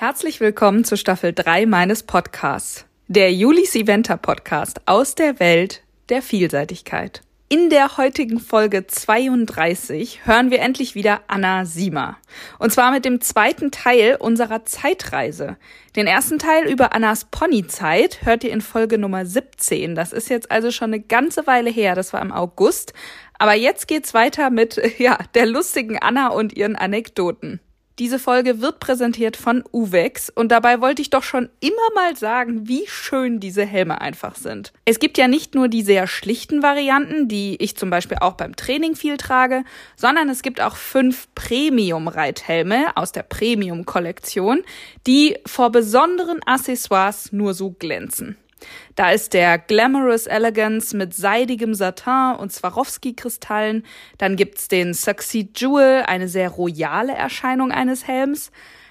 Herzlich willkommen zu Staffel 3 meines Podcasts, der Julis Eventer Podcast aus der Welt der Vielseitigkeit. In der heutigen Folge 32 hören wir endlich wieder Anna Siemer. Und zwar mit dem zweiten Teil unserer Zeitreise. Den ersten Teil über Annas Ponyzeit hört ihr in Folge Nummer 17. Das ist jetzt also schon eine ganze Weile her. Das war im August. Aber jetzt geht's weiter mit, ja, der lustigen Anna und ihren Anekdoten. Diese Folge wird präsentiert von Uvex und dabei wollte ich doch schon immer mal sagen, wie schön diese Helme einfach sind. Es gibt ja nicht nur die sehr schlichten Varianten, die ich zum Beispiel auch beim Training viel trage, sondern es gibt auch fünf Premium-Reithelme aus der Premium-Kollektion, die vor besonderen Accessoires nur so glänzen. Da ist der Glamorous Elegance mit seidigem Satin und Swarovski-Kristallen. Dann gibt's den Succeed Jewel, eine sehr royale Erscheinung eines Helms.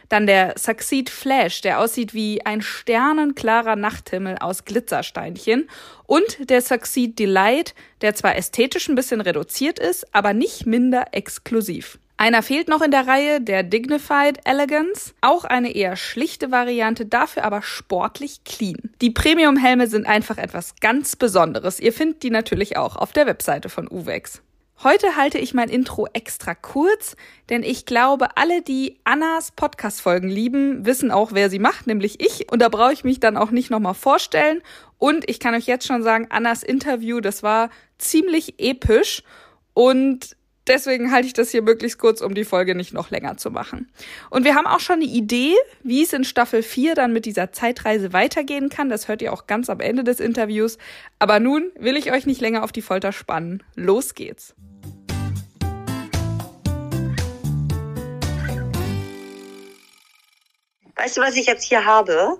Dann der Succeed Flash, der aussieht wie ein sternenklarer Nachthimmel aus Glitzersteinchen. Und der Succeed Delight, der zwar ästhetisch ein bisschen reduziert ist, aber nicht minder exklusiv. Einer fehlt noch in der Reihe, der Dignified Elegance. Auch eine eher schlichte Variante, dafür aber sportlich clean. Die Premium-Helme sind einfach etwas ganz Besonderes. Ihr findet die natürlich auch auf der Webseite von Uvex. Heute halte ich mein Intro extra kurz, denn ich glaube, alle, die Annas Podcast-Folgen lieben, wissen auch, wer sie macht, nämlich ich. Und da brauche ich mich dann auch nicht nochmal vorstellen. Und ich kann euch jetzt schon sagen, Annas Interview, das war ziemlich episch. Und Deswegen halte ich das hier möglichst kurz, um die Folge nicht noch länger zu machen. Und wir haben auch schon eine Idee, wie es in Staffel 4 dann mit dieser Zeitreise weitergehen kann. Das hört ihr auch ganz am Ende des Interviews. Aber nun will ich euch nicht länger auf die Folter spannen. Los geht's. Weißt du, was ich jetzt hier habe?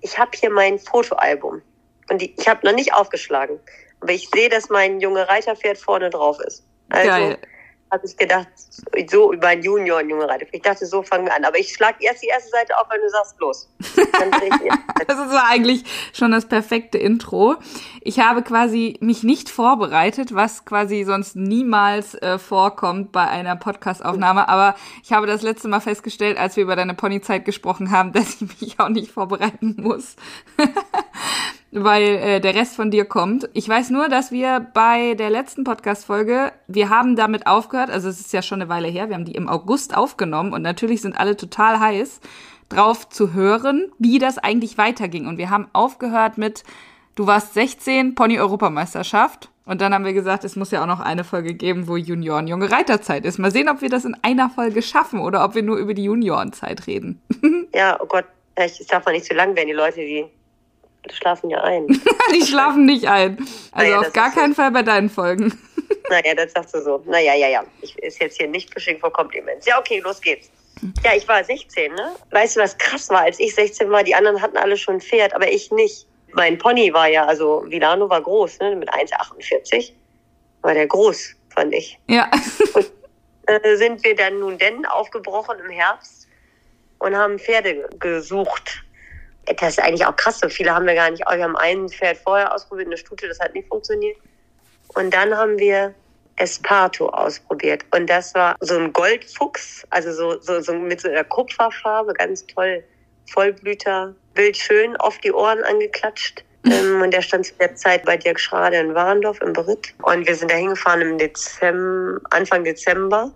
Ich habe hier mein Fotoalbum. Und ich habe noch nicht aufgeschlagen. Aber ich sehe, dass mein junge Reiterpferd vorne drauf ist. Also, Geil habe ich gedacht, so über einen Junior und junge Reiter. Ich dachte, so fangen wir an. Aber ich schlage erst die erste Seite auf, wenn du sagst, los. das ist eigentlich schon das perfekte Intro. Ich habe quasi mich nicht vorbereitet, was quasi sonst niemals äh, vorkommt bei einer Podcastaufnahme. Aber ich habe das letzte Mal festgestellt, als wir über deine Ponyzeit gesprochen haben, dass ich mich auch nicht vorbereiten muss. weil äh, der Rest von dir kommt. Ich weiß nur, dass wir bei der letzten Podcast-Folge, wir haben damit aufgehört, also es ist ja schon eine Weile her, wir haben die im August aufgenommen und natürlich sind alle total heiß drauf zu hören, wie das eigentlich weiterging. Und wir haben aufgehört mit, du warst 16, Pony-Europameisterschaft. Und dann haben wir gesagt, es muss ja auch noch eine Folge geben, wo Junioren junge Reiterzeit ist. Mal sehen, ob wir das in einer Folge schaffen oder ob wir nur über die Juniorenzeit reden. ja, oh Gott, es darf mal nicht zu lang werden, die Leute, die schlafen ja ein. die schlafen nicht ein. Also naja, auf gar keinen so. Fall bei deinen Folgen. naja, das sagst du so. Naja, ja, ja. Ich ist jetzt hier nicht Fishing vor Compliments. Ja, okay, los geht's. Ja, ich war 16, ne? Weißt du, was krass war? Als ich 16 war, die anderen hatten alle schon ein Pferd, aber ich nicht. Mein Pony war ja, also Vilano war groß, ne? Mit 1,48. War der groß, fand ich. Ja. Und äh, sind wir dann nun denn aufgebrochen im Herbst und haben Pferde gesucht das ist eigentlich auch krass. So viele haben wir gar nicht. Wir haben ein Pferd vorher ausprobiert, eine Stute, das hat nicht funktioniert. Und dann haben wir Esparto ausprobiert. Und das war so ein Goldfuchs, also so, so, so mit so einer Kupferfarbe, ganz toll. Vollblüter, bildschön, auf die Ohren angeklatscht. Ähm, und der stand zu der Zeit bei Dirk Schrade in Warendorf im Beritt. Und wir sind da hingefahren im Dezember, Anfang Dezember.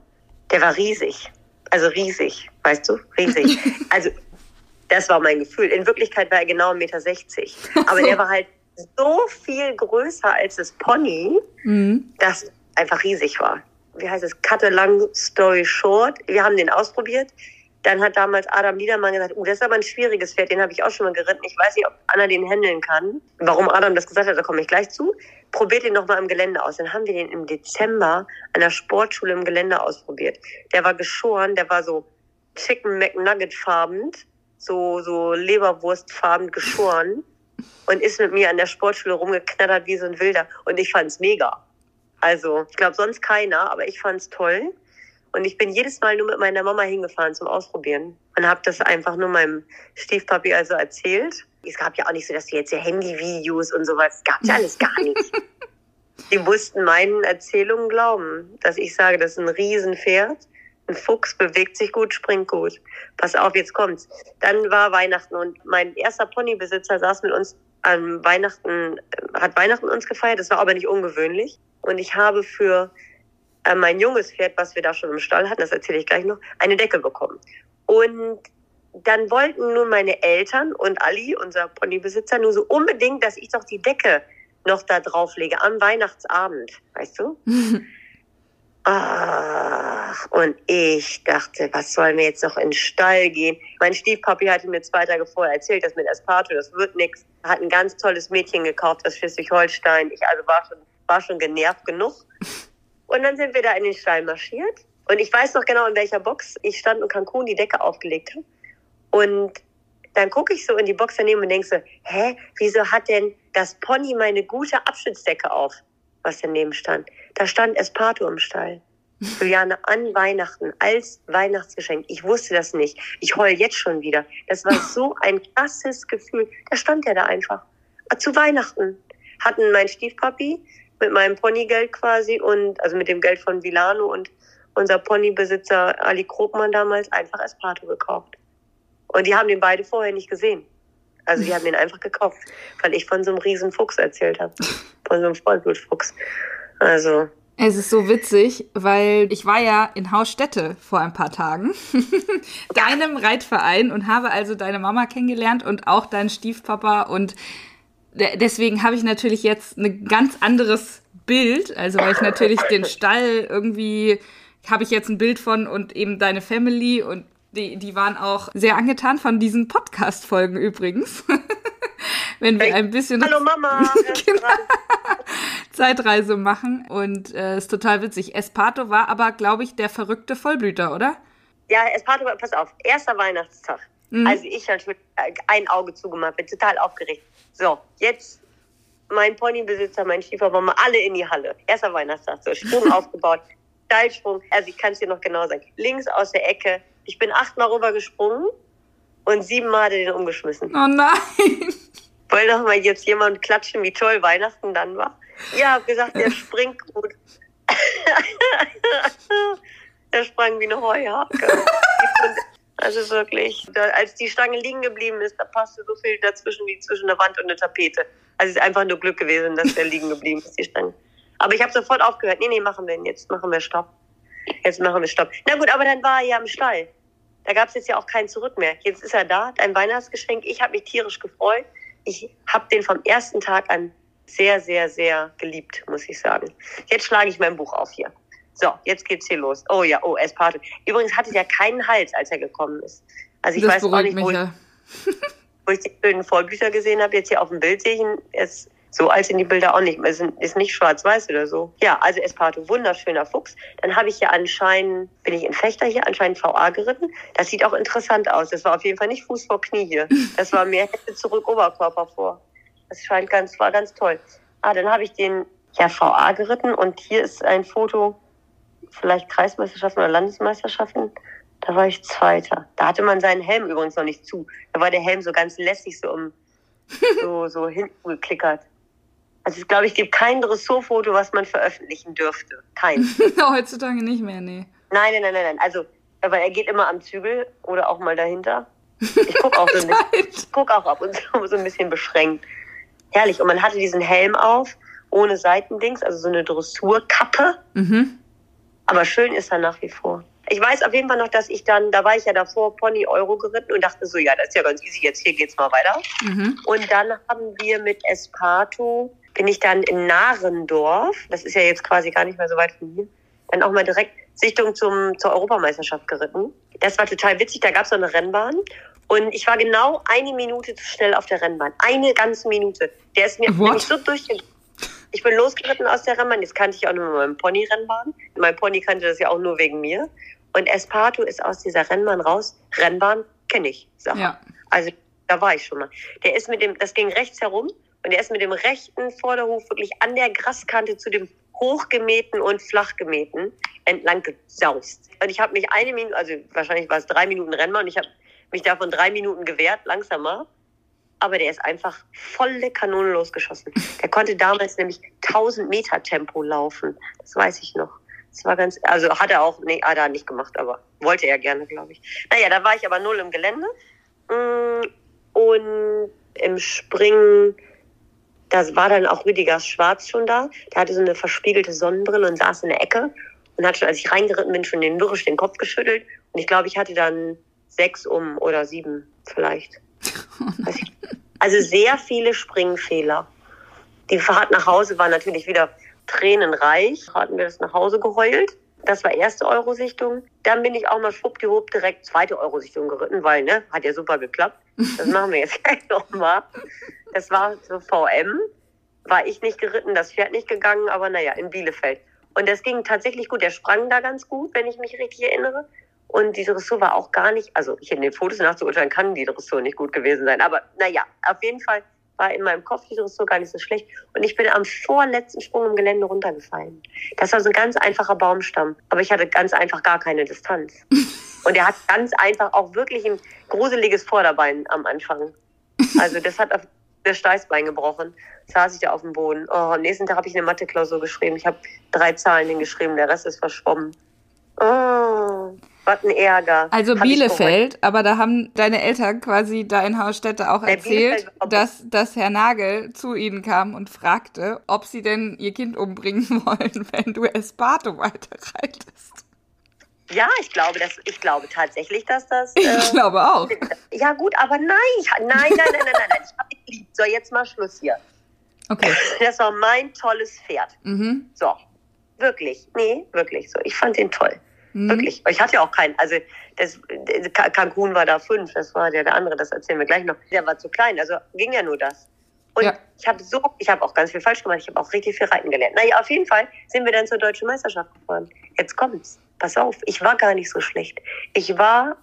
Der war riesig. Also riesig, weißt du? Riesig. Also das war mein Gefühl. In Wirklichkeit war er genau 1,60 Meter. Aber der war halt so viel größer als das Pony, mhm. dass einfach riesig war. Wie heißt es? Cut a long story short. Wir haben den ausprobiert. Dann hat damals Adam Niedermann gesagt, oh, das ist aber ein schwieriges Pferd, den habe ich auch schon mal geritten. Ich weiß nicht, ob Anna den handeln kann. Warum Adam das gesagt hat, da komme ich gleich zu. Probiert den nochmal im Gelände aus. Dann haben wir den im Dezember an der Sportschule im Gelände ausprobiert. Der war geschoren, der war so Chicken McNugget farbend so, so Leberwurstfarben geschoren und ist mit mir an der Sportschule rumgeknattert wie so ein Wilder. Und ich fand's mega. Also, ich glaube sonst keiner, aber ich fand's toll. Und ich bin jedes Mal nur mit meiner Mama hingefahren zum Ausprobieren und habe das einfach nur meinem Stiefpapi also erzählt. Es gab ja auch nicht so, dass wir jetzt hier Handyvideos und sowas, gab ja alles gar nicht. Die mussten meinen Erzählungen glauben, dass ich sage, das ist ein Riesenpferd Ein Fuchs bewegt sich gut, springt gut. Pass auf, jetzt kommt's. Dann war Weihnachten und mein erster Ponybesitzer saß mit uns an Weihnachten, hat Weihnachten uns gefeiert. Das war aber nicht ungewöhnlich. Und ich habe für äh, mein junges Pferd, was wir da schon im Stall hatten, das erzähle ich gleich noch, eine Decke bekommen. Und dann wollten nun meine Eltern und Ali, unser Ponybesitzer, nur so unbedingt, dass ich doch die Decke noch da drauflege am Weihnachtsabend, weißt du? Ach, und ich dachte, was sollen wir jetzt noch in den Stall gehen? Mein Stiefpapi hatte mir zwei Tage vorher erzählt, dass mit Esparto, das wird nix. Hat ein ganz tolles Mädchen gekauft aus Schleswig-Holstein. Ich also war schon, war schon genervt genug. Und dann sind wir da in den Stall marschiert. Und ich weiß noch genau, in welcher Box ich stand und Cancun die Decke aufgelegt habe. Und dann gucke ich so in die Box daneben und denke so, hä, wieso hat denn das Pony meine gute Abschnittsdecke auf, was daneben stand? Da stand Esparto im Stall. Juliane, an Weihnachten, als Weihnachtsgeschenk. Ich wusste das nicht. Ich heul jetzt schon wieder. Das war so ein krasses Gefühl. Da stand er da einfach. Zu Weihnachten hatten mein Stiefpapi mit meinem Ponygeld quasi und, also mit dem Geld von Vilano und unser Ponybesitzer Ali Krogmann damals einfach Esparto gekauft. Und die haben den beide vorher nicht gesehen. Also die haben den einfach gekauft, weil ich von so einem riesen Fuchs erzählt habe. Von so einem Vollblutfuchs. Also. Es ist so witzig, weil ich war ja in Hausstätte vor ein paar Tagen, deinem Reitverein und habe also deine Mama kennengelernt und auch deinen Stiefpapa und deswegen habe ich natürlich jetzt ein ganz anderes Bild, also weil ich natürlich den Stall irgendwie habe ich jetzt ein Bild von und eben deine Family und die, die waren auch sehr angetan von diesen Podcast-Folgen übrigens. Wenn wir ein bisschen Hallo Mama, genau. Zeitreise machen. Und äh, ist total witzig. Espato war aber, glaube ich, der verrückte Vollblüter, oder? Ja, Espato, pass auf, erster Weihnachtstag. Mhm. Also ich natürlich ein Auge zugemacht, bin total aufgeregt. So, jetzt mein Ponybesitzer, mein Schieferbomber, alle in die Halle. Erster Weihnachtstag, so Sprung aufgebaut, Steilsprung, also ich kann es dir noch genau sagen. Links aus der Ecke, ich bin achtmal rübergesprungen und siebenmal hat er den umgeschmissen. Oh nein! Wollte doch mal jetzt jemand klatschen, wie toll Weihnachten dann war. Ja, hab gesagt, der springt gut. er sprang wie eine Heuhake. Also wirklich, da, als die Stange liegen geblieben ist, da passte so viel dazwischen wie zwischen der Wand und der Tapete. Also es ist einfach nur Glück gewesen, dass der liegen geblieben ist, die Stange. Aber ich habe sofort aufgehört. Nee, nee, machen wir ihn jetzt. Machen wir Stopp. Jetzt machen wir Stopp. Na gut, aber dann war er ja im Stall. Da gab es jetzt ja auch kein Zurück mehr. Jetzt ist er da, ein Weihnachtsgeschenk. Ich habe mich tierisch gefreut. Ich habe den vom ersten Tag an sehr, sehr, sehr geliebt, muss ich sagen. Jetzt schlage ich mein Buch auf hier. So, jetzt geht's hier los. Oh ja, oh, Esparto. Übrigens hatte er keinen Hals, als er gekommen ist. Also ich das weiß auch nicht, wo, ja. ich, wo ich die schönen Vollbücher gesehen habe. Jetzt hier auf dem Bild sehe ich ihn. Er ist so alt sind die Bilder auch nicht. Es ist nicht schwarz-weiß oder so. Ja, also Esparto, wunderschöner Fuchs. Dann habe ich ja anscheinend, bin ich in Fechter hier, anscheinend VA geritten. Das sieht auch interessant aus. Das war auf jeden Fall nicht Fuß vor Knie hier. Das war mehr Hände zurück, Oberkörper vor. Das scheint ganz, war ganz toll. Ah, dann habe ich den ja VA geritten und hier ist ein Foto, vielleicht Kreismeisterschaften oder Landesmeisterschaften. Da war ich Zweiter. Da hatte man seinen Helm übrigens noch nicht zu. Da war der Helm so ganz lässig so um so, so hinten geklickert. Also ich glaube, ich gebe kein Dressurfoto, was man veröffentlichen dürfte. Kein. Heutzutage nicht mehr, nee. Nein, nein, nein, nein. Also, aber er geht immer am Zügel oder auch mal dahinter. Ich gucke auch, so ein bisschen, guck auch ab und zu so ein bisschen beschränkt. Herrlich. Und man hatte diesen Helm auf, ohne Seitendings, also so eine Dressurkappe. Mhm. Aber schön ist er nach wie vor. Ich weiß auf jeden Fall noch, dass ich dann, da war ich ja davor Pony Euro geritten und dachte so, ja, das ist ja ganz easy, jetzt hier geht's mal weiter. Mhm. Und dann haben wir mit Esparto bin ich dann in Narendorf, das ist ja jetzt quasi gar nicht mehr so weit von hier, dann auch mal direkt Sichtung zum, zur Europameisterschaft geritten. Das war total witzig, da gab es so eine Rennbahn und ich war genau eine Minute zu schnell auf der Rennbahn. Eine ganze Minute. Der ist mir nämlich so durchgegangen. Ich bin losgeritten aus der Rennbahn, jetzt kannte ich auch nur mit meinem Pony-Rennbahn. Mein Pony kannte das ja auch nur wegen mir. Und Esparto ist aus dieser Rennbahn raus. Rennbahn kenne ich, sag. Ja. Also da war ich schon mal. Der ist mit dem, das ging rechts herum und er ist mit dem rechten Vorderhof wirklich an der Graskante zu dem hochgemähten und flachgemähten entlang gesaust. Und ich habe mich eine Minute, also wahrscheinlich war es drei Minuten Rennbahn, und ich habe mich davon drei Minuten gewehrt, langsamer. Aber der ist einfach volle Kanone losgeschossen. Der konnte damals nämlich 1000 Meter Tempo laufen. Das weiß ich noch. Das war ganz, also hat er auch, nee, hat er nicht gemacht, aber wollte er gerne, glaube ich. Naja, da war ich aber null im Gelände. Mm, und im Springen, da war dann auch Rüdiger Schwarz schon da. Der hatte so eine verspiegelte Sonnenbrille und saß in der Ecke und hat schon, als ich reingeritten bin, schon den mürrisch den Kopf geschüttelt. Und ich glaube, ich hatte dann sechs um oder sieben vielleicht. Also sehr viele Springfehler. Die Fahrt nach Hause war natürlich wieder tränenreich. Hatten wir das nach Hause geheult. Das war erste Eurosichtung. Dann bin ich auch mal schwuppdiwupp direkt zweite Eurosichtung geritten, weil, ne, hat ja super geklappt. Das machen wir jetzt gleich nochmal. Das war so VM. War ich nicht geritten, das Pferd nicht gegangen, aber naja, in Bielefeld. Und das ging tatsächlich gut. Der sprang da ganz gut, wenn ich mich richtig erinnere. Und die Dressur war auch gar nicht, also ich in den Fotos nachzuurteilen, kann die Dressur nicht gut gewesen sein. Aber naja, auf jeden Fall war in meinem Kopf die Dressur gar nicht so schlecht. Und ich bin am vorletzten Sprung im Gelände runtergefallen. Das war so ein ganz einfacher Baumstamm. Aber ich hatte ganz einfach gar keine Distanz. Und er hat ganz einfach auch wirklich ein gruseliges Vorderbein am Anfang. Also das hat auf das Steißbein gebrochen. Saß ich da auf dem Boden. Oh, am nächsten Tag habe ich eine Mathe-Klausur geschrieben. Ich habe drei Zahlen hingeschrieben, der Rest ist verschwommen. Oh, was ein Ärger. Also Hab Bielefeld, aber da haben deine Eltern quasi da in Hausstätte auch erzählt, dass, dass Herr Nagel zu ihnen kam und fragte, ob sie denn ihr Kind umbringen wollen, wenn du Esparto weiterreitest. Ja, ich glaube, dass, ich glaube tatsächlich, dass das. Äh, ich glaube auch. Ja, gut, aber nein, ich, nein, nein, nein, nein, nein, nein. Ich habe ihn lieb. So, jetzt mal Schluss hier. Okay. Das war mein tolles Pferd. Mhm. So, wirklich. Nee, wirklich so. Ich fand ihn toll. Mhm. Wirklich. Ich hatte ja auch keinen. Also das, Cancun war da fünf, das war der, der andere, das erzählen wir gleich noch. Der war zu klein, also ging ja nur das. Und ja. ich habe so, ich habe auch ganz viel falsch gemacht. Ich habe auch richtig viel reiten gelernt. Naja, auf jeden Fall sind wir dann zur deutschen Meisterschaft gefahren. Jetzt kommt's. Pass auf, ich war gar nicht so schlecht. Ich war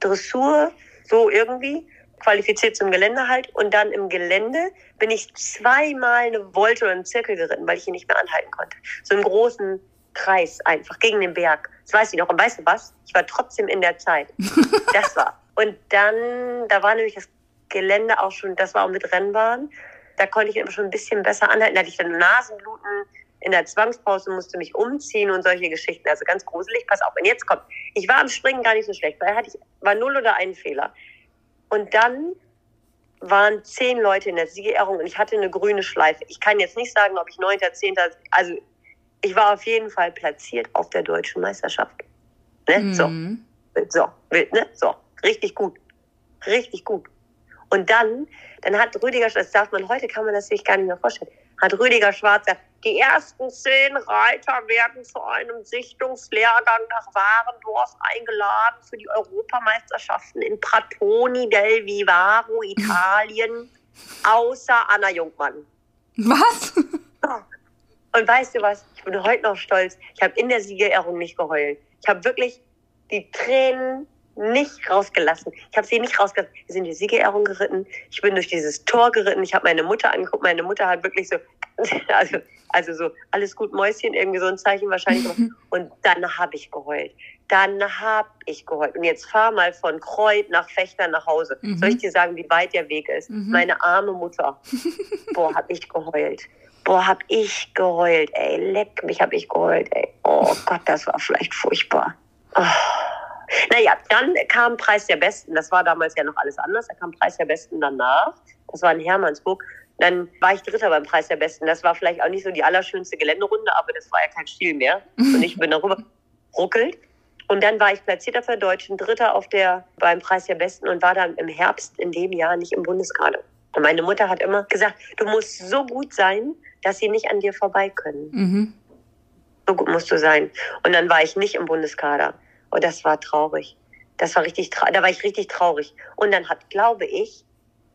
Dressur so irgendwie qualifiziert zum Gelände halt und dann im Gelände bin ich zweimal eine Wolte oder einen Zirkel geritten, weil ich ihn nicht mehr anhalten konnte. So einen großen Kreis einfach gegen den Berg. Das weiß ich noch. Und weißt du was? Ich war trotzdem in der Zeit. Das war. Und dann, da war nämlich das Gelände auch schon, das war auch mit Rennbahn. Da konnte ich immer schon ein bisschen besser anhalten. Da hatte ich dann Nasenbluten in der Zwangspause, musste mich umziehen und solche Geschichten. Also ganz gruselig. Pass auf. Und jetzt kommt. Ich war am Springen gar nicht so schlecht, weil hatte ich, war null oder ein Fehler. Und dann waren zehn Leute in der Siegerehrung und ich hatte eine grüne Schleife. Ich kann jetzt nicht sagen, ob ich neunter, zehnter, also ich war auf jeden Fall platziert auf der deutschen Meisterschaft. Ne? Mhm. So. So, ne? so, richtig gut. Richtig gut. Und dann, dann hat Rüdiger, das darf man heute, kann man das sich gar nicht mehr vorstellen, hat Rüdiger Schwarz gesagt, die ersten zehn Reiter werden zu einem Sichtungslehrgang nach Warendorf eingeladen für die Europameisterschaften in Pratoni del Vivaro, Italien, außer Anna Jungmann. Was? Und weißt du was? Ich bin heute noch stolz. Ich habe in der Siegerehrung nicht geheult. Ich habe wirklich die Tränen nicht rausgelassen. Ich habe sie nicht rausgelassen. Wir sind die Siegerehrung geritten. Ich bin durch dieses Tor geritten. Ich habe meine Mutter angeguckt. Meine Mutter hat wirklich so, also, also so, alles gut, Mäuschen, irgendwie so ein Zeichen wahrscheinlich. Und dann habe ich geheult. Dann habe ich geheult. Und jetzt fahr mal von Kreuth nach Fechter nach Hause. Mhm. Soll ich dir sagen, wie weit der Weg ist? Mhm. Meine arme Mutter. Boah, habe ich geheult. Boah, hab ich geheult, ey. Leck mich, hab ich geheult, ey. Oh Gott, das war vielleicht furchtbar. Oh. Naja, dann kam Preis der Besten. Das war damals ja noch alles anders. Da kam Preis der Besten danach. Das war in Hermannsburg. Dann war ich Dritter beim Preis der Besten. Das war vielleicht auch nicht so die allerschönste Geländerunde, aber das war ja kein Stil mehr. Und ich bin darüber ruckelt. Und dann war ich platzierter für Deutschen, Dritter auf der, beim Preis der Besten und war dann im Herbst in dem Jahr nicht im Bundeskader. Und meine Mutter hat immer gesagt, du musst so gut sein, dass sie nicht an dir vorbei können. Mhm. So gut musst du sein. Und dann war ich nicht im Bundeskader. Und das war traurig. Das war richtig, da war ich richtig traurig. Und dann hat, glaube ich,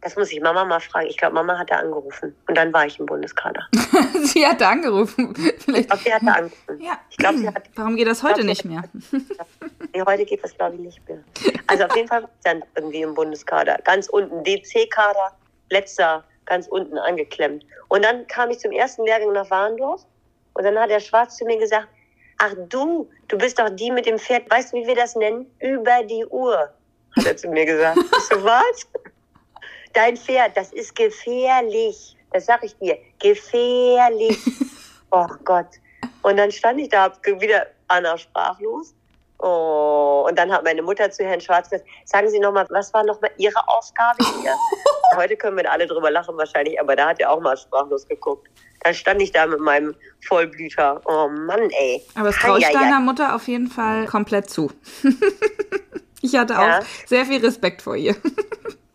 das muss ich Mama mal fragen. Ich glaube, Mama hat da angerufen. Und dann war ich im Bundeskader. sie hat da angerufen. Vielleicht. Ich glaube, sie hat da angerufen. Ja. Ich glaub, sie hat, Warum geht das heute glaub, nicht mehr? nee, heute geht das, glaube ich, nicht mehr. Also auf jeden Fall war ich dann irgendwie im Bundeskader. Ganz unten, DC-Kader, letzter ganz unten angeklemmt. Und dann kam ich zum ersten Lehrgang nach Warndorf und dann hat der Schwarz zu mir gesagt, ach du, du bist doch die mit dem Pferd, weißt du, wie wir das nennen? Über die Uhr, hat er zu mir gesagt. Ich so, was? Dein Pferd, das ist gefährlich. Das sag ich dir, gefährlich. Oh Gott. Und dann stand ich da, hab wieder Anna sprachlos. Oh, und dann hat meine Mutter zu Herrn Schwarz gesagt, sagen Sie nochmal, was war nochmal Ihre Aufgabe hier? Heute können wir alle drüber lachen wahrscheinlich, aber da hat er auch mal sprachlos geguckt. Dann stand ich da mit meinem Vollblüter. Oh Mann, ey. Aber das traue ich deiner Mutter auf jeden Fall komplett zu. ich hatte Ja. auch sehr viel Respekt vor ihr.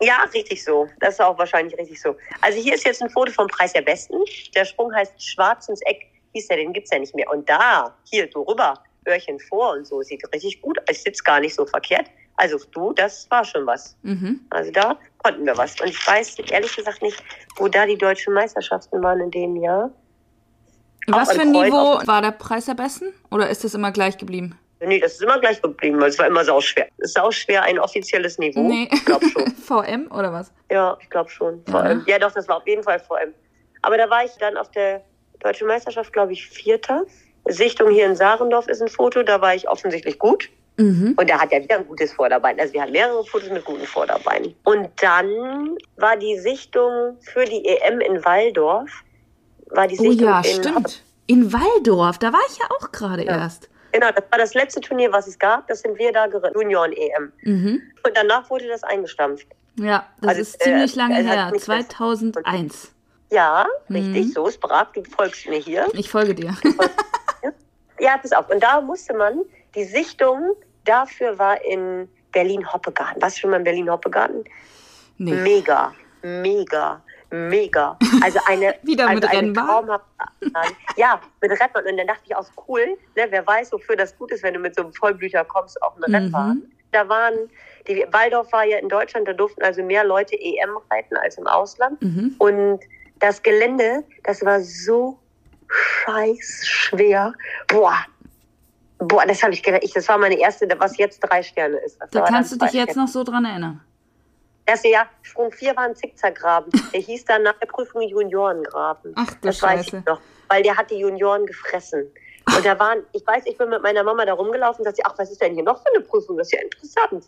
Ja, richtig so. Das ist auch wahrscheinlich richtig so. Also hier ist jetzt ein Foto vom Preis der Besten. Der Sprung heißt Schwarz ins Eck. Hieß der, den gibt's ja nicht mehr. Und da, hier, du rüber, Öhrchen vor und so, sieht richtig gut aus. Ich sitze gar nicht so verkehrt. Also du, das war schon was. Mhm. Also da konnten wir was. Und ich weiß ehrlich gesagt nicht, wo da die deutschen Meisterschaften waren in dem Jahr. Was für ein Kreuz Niveau war der Preis der Besten? Oder ist das immer gleich geblieben? Nee, das ist immer gleich geblieben, weil es war immer sauschwer. Es ist sauschwer ein offizielles Niveau. Nee. Ich glaube schon. VM oder was? Ja, ich glaube schon. Vor Ja. allem. Ja, doch, das war auf jeden Fall vor allem. Aber da war ich dann auf der Deutschen Meisterschaft, glaube ich, Vierter. Sichtung hier in Sarendorf ist ein Foto, da war ich offensichtlich gut. Mhm. Und der hat ja wieder ein gutes Vorderbein. Also wir hatten mehrere Fotos mit guten Vorderbeinen. Und dann war die Sichtung für die EM in Waldorf. War die Oh Sichtung ja, in stimmt. In Waldorf, da war ich ja auch gerade Ja. erst. Genau, das war das letzte Turnier, was es gab. Das sind wir da geritten. Junioren-EM. Mhm. Und danach wurde das eingestampft. Ja, das Also, ist ziemlich äh, lange her. nicht das- 2001. Ja, richtig, Mhm. so ist brav. Du folgst mir hier. Ich folge dir. Ja, pass auf. Und da musste man, die Sichtung dafür war in Berlin-Hoppegarten. Warst du schon mal in Berlin-Hoppegarten? Nee. Mega, mega, mega. Also eine, Wieder also mit eine Rennbahn? Ja, mit Rennbahn. Und dann dachte ich auch, cool, ne, wer weiß, wofür das gut ist, wenn du mit so einem Vollblüter kommst auf eine Mhm. Rennbahn. Da waren, die Waldorf war ja in Deutschland, da durften also mehr Leute EM reiten als im Ausland. Mhm. Und das Gelände, das war so scheiß schwer. Boah. Boah, das habe ich gedacht. Ich, das war meine erste, was jetzt drei Sterne ist. Das Da kannst du dich jetzt Sterne. noch so dran erinnern. Das Jahr, Sprung 4 war ein Zickzackgraben. Der hieß dann nach der Prüfung Juniorengraben. Ach das weiß Scheiße. ich noch. Weil der hat die Junioren gefressen. Und da waren, ich weiß, ich bin mit meiner Mama da rumgelaufen und sagte, ach, was ist denn hier noch für eine Prüfung? Das ist ja interessant.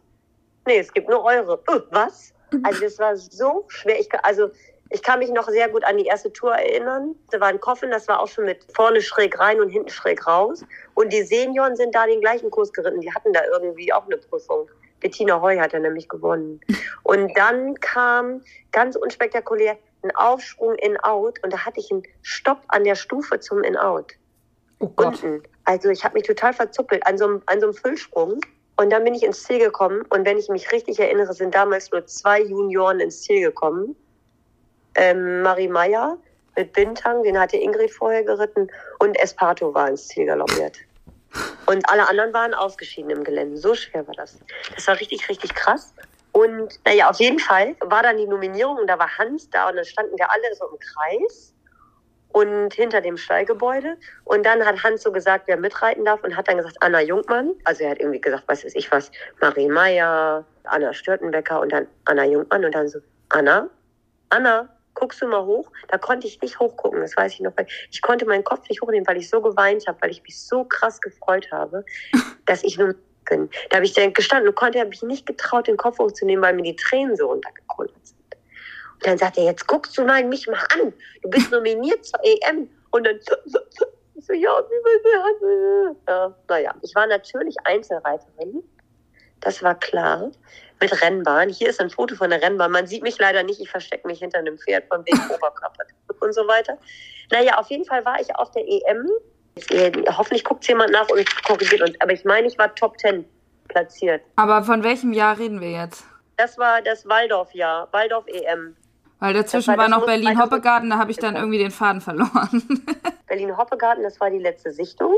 Nee, es gibt nur eure. Äh, was? Also das war so schwer. Ich, also ich kann mich noch sehr gut an die erste Tour erinnern. Da war ein Koffen, das war auch schon mit vorne schräg rein und hinten schräg raus. Und die Senioren sind da den gleichen Kurs geritten. Die hatten da irgendwie auch eine Prüfung. Bettina Heu hat er nämlich gewonnen. Und dann kam ganz unspektakulär ein Aufsprung in-out und da hatte ich einen Stopp an der Stufe zum In-out. Oh Gott. Unten. Also ich habe mich total verzuppelt an so, einem, an so einem Füllsprung. Und dann bin ich ins Ziel gekommen. Und wenn ich mich richtig erinnere, sind damals nur zwei Junioren ins Ziel gekommen. Ähm, Marie Meyer mit Bintang, den hatte Ingrid vorher geritten. Und Esparto war ins Ziel galoppiert. Und alle anderen waren ausgeschieden im Gelände. So schwer war das. Das war richtig, richtig krass. Und naja, auf jeden Fall war dann die Nominierung und da war Hans da und dann standen wir alle so im Kreis und hinter dem Stallgebäude. Und dann hat Hans so gesagt, wer mitreiten darf und hat dann gesagt, Anna Jungmann. Also er hat irgendwie gesagt, was weiß ich was, Marie Meyer, Anna Störtenbecker und dann Anna Jungmann und dann so, Anna, Anna, guckst du mal hoch? Da konnte ich nicht hochgucken, das weiß ich noch. weil Ich konnte meinen Kopf nicht hochnehmen, weil ich so geweint habe, weil ich mich so krass gefreut habe, dass ich nur bin. Da habe ich dann gestanden und konnte, habe ich nicht getraut, den Kopf hochzunehmen, weil mir die Tränen so runtergekullert sind. Und dann sagt er, jetzt guckst du mal mich mal an. Du bist nominiert zur EM. Und dann ich so ja, wie man ja, naja. Ich war natürlich Einzelreiterin. Das war klar. Mit Rennbahn. Hier ist ein Foto von der Rennbahn. Man sieht mich leider nicht. Ich verstecke mich hinter einem Pferd von wegen Oberkörper und so weiter. Naja, auf jeden Fall war ich auf der EM. Äh, hoffentlich guckt jemand nach und korrigiert uns. Aber ich meine, ich war Top 10 platziert. Aber von welchem Jahr reden wir jetzt? Das war das Waldorf-Jahr. Waldorf E EM. Weil dazwischen war war noch Berlin-Hoppegarten, da habe ich dann irgendwie den Faden verloren. Berlin-Hoppegarten, das war die letzte Sichtung.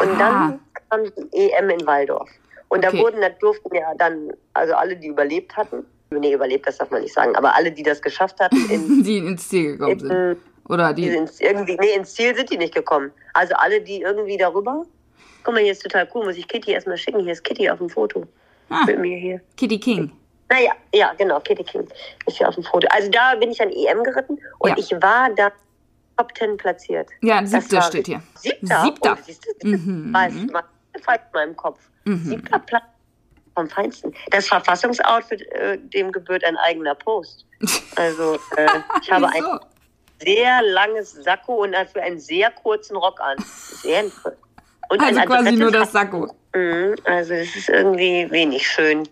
Und Ah. dann kam die EM in Waldorf. Und Okay. da wurden, da durften ja dann, also alle, die überlebt hatten, nee, überlebt, das darf man nicht sagen, aber alle, die das geschafft hatten, in, die ins Ziel gekommen sind. in, Oder die die. sind irgendwie, nee, ins Ziel sind die nicht gekommen. Also alle, die irgendwie darüber. Guck mal, hier ist total cool, muss ich Kitty erstmal schicken. Hier ist Kitty auf dem Foto Ah, mit mir hier. Kitty King. Naja, ja, genau, Kitty King ist hier auf dem Foto. Also da bin ich an EM geritten und Ja. ich war da Top 10 platziert. Ja, ein siebter steht hier. Siebter? Siebter. Oh, siehst du, Mhm. war falsch in meinem Kopf. Mhm. Siebter Platz vom Feinsten. Das Verfassungsoutfit, äh, dem gebührt ein eigener Post. Also, äh, ich habe ein sehr langes Sakko und dafür einen sehr kurzen Rock an. Sehr und also quasi nur das Sakko. Mhm, also es ist irgendwie wenig schön.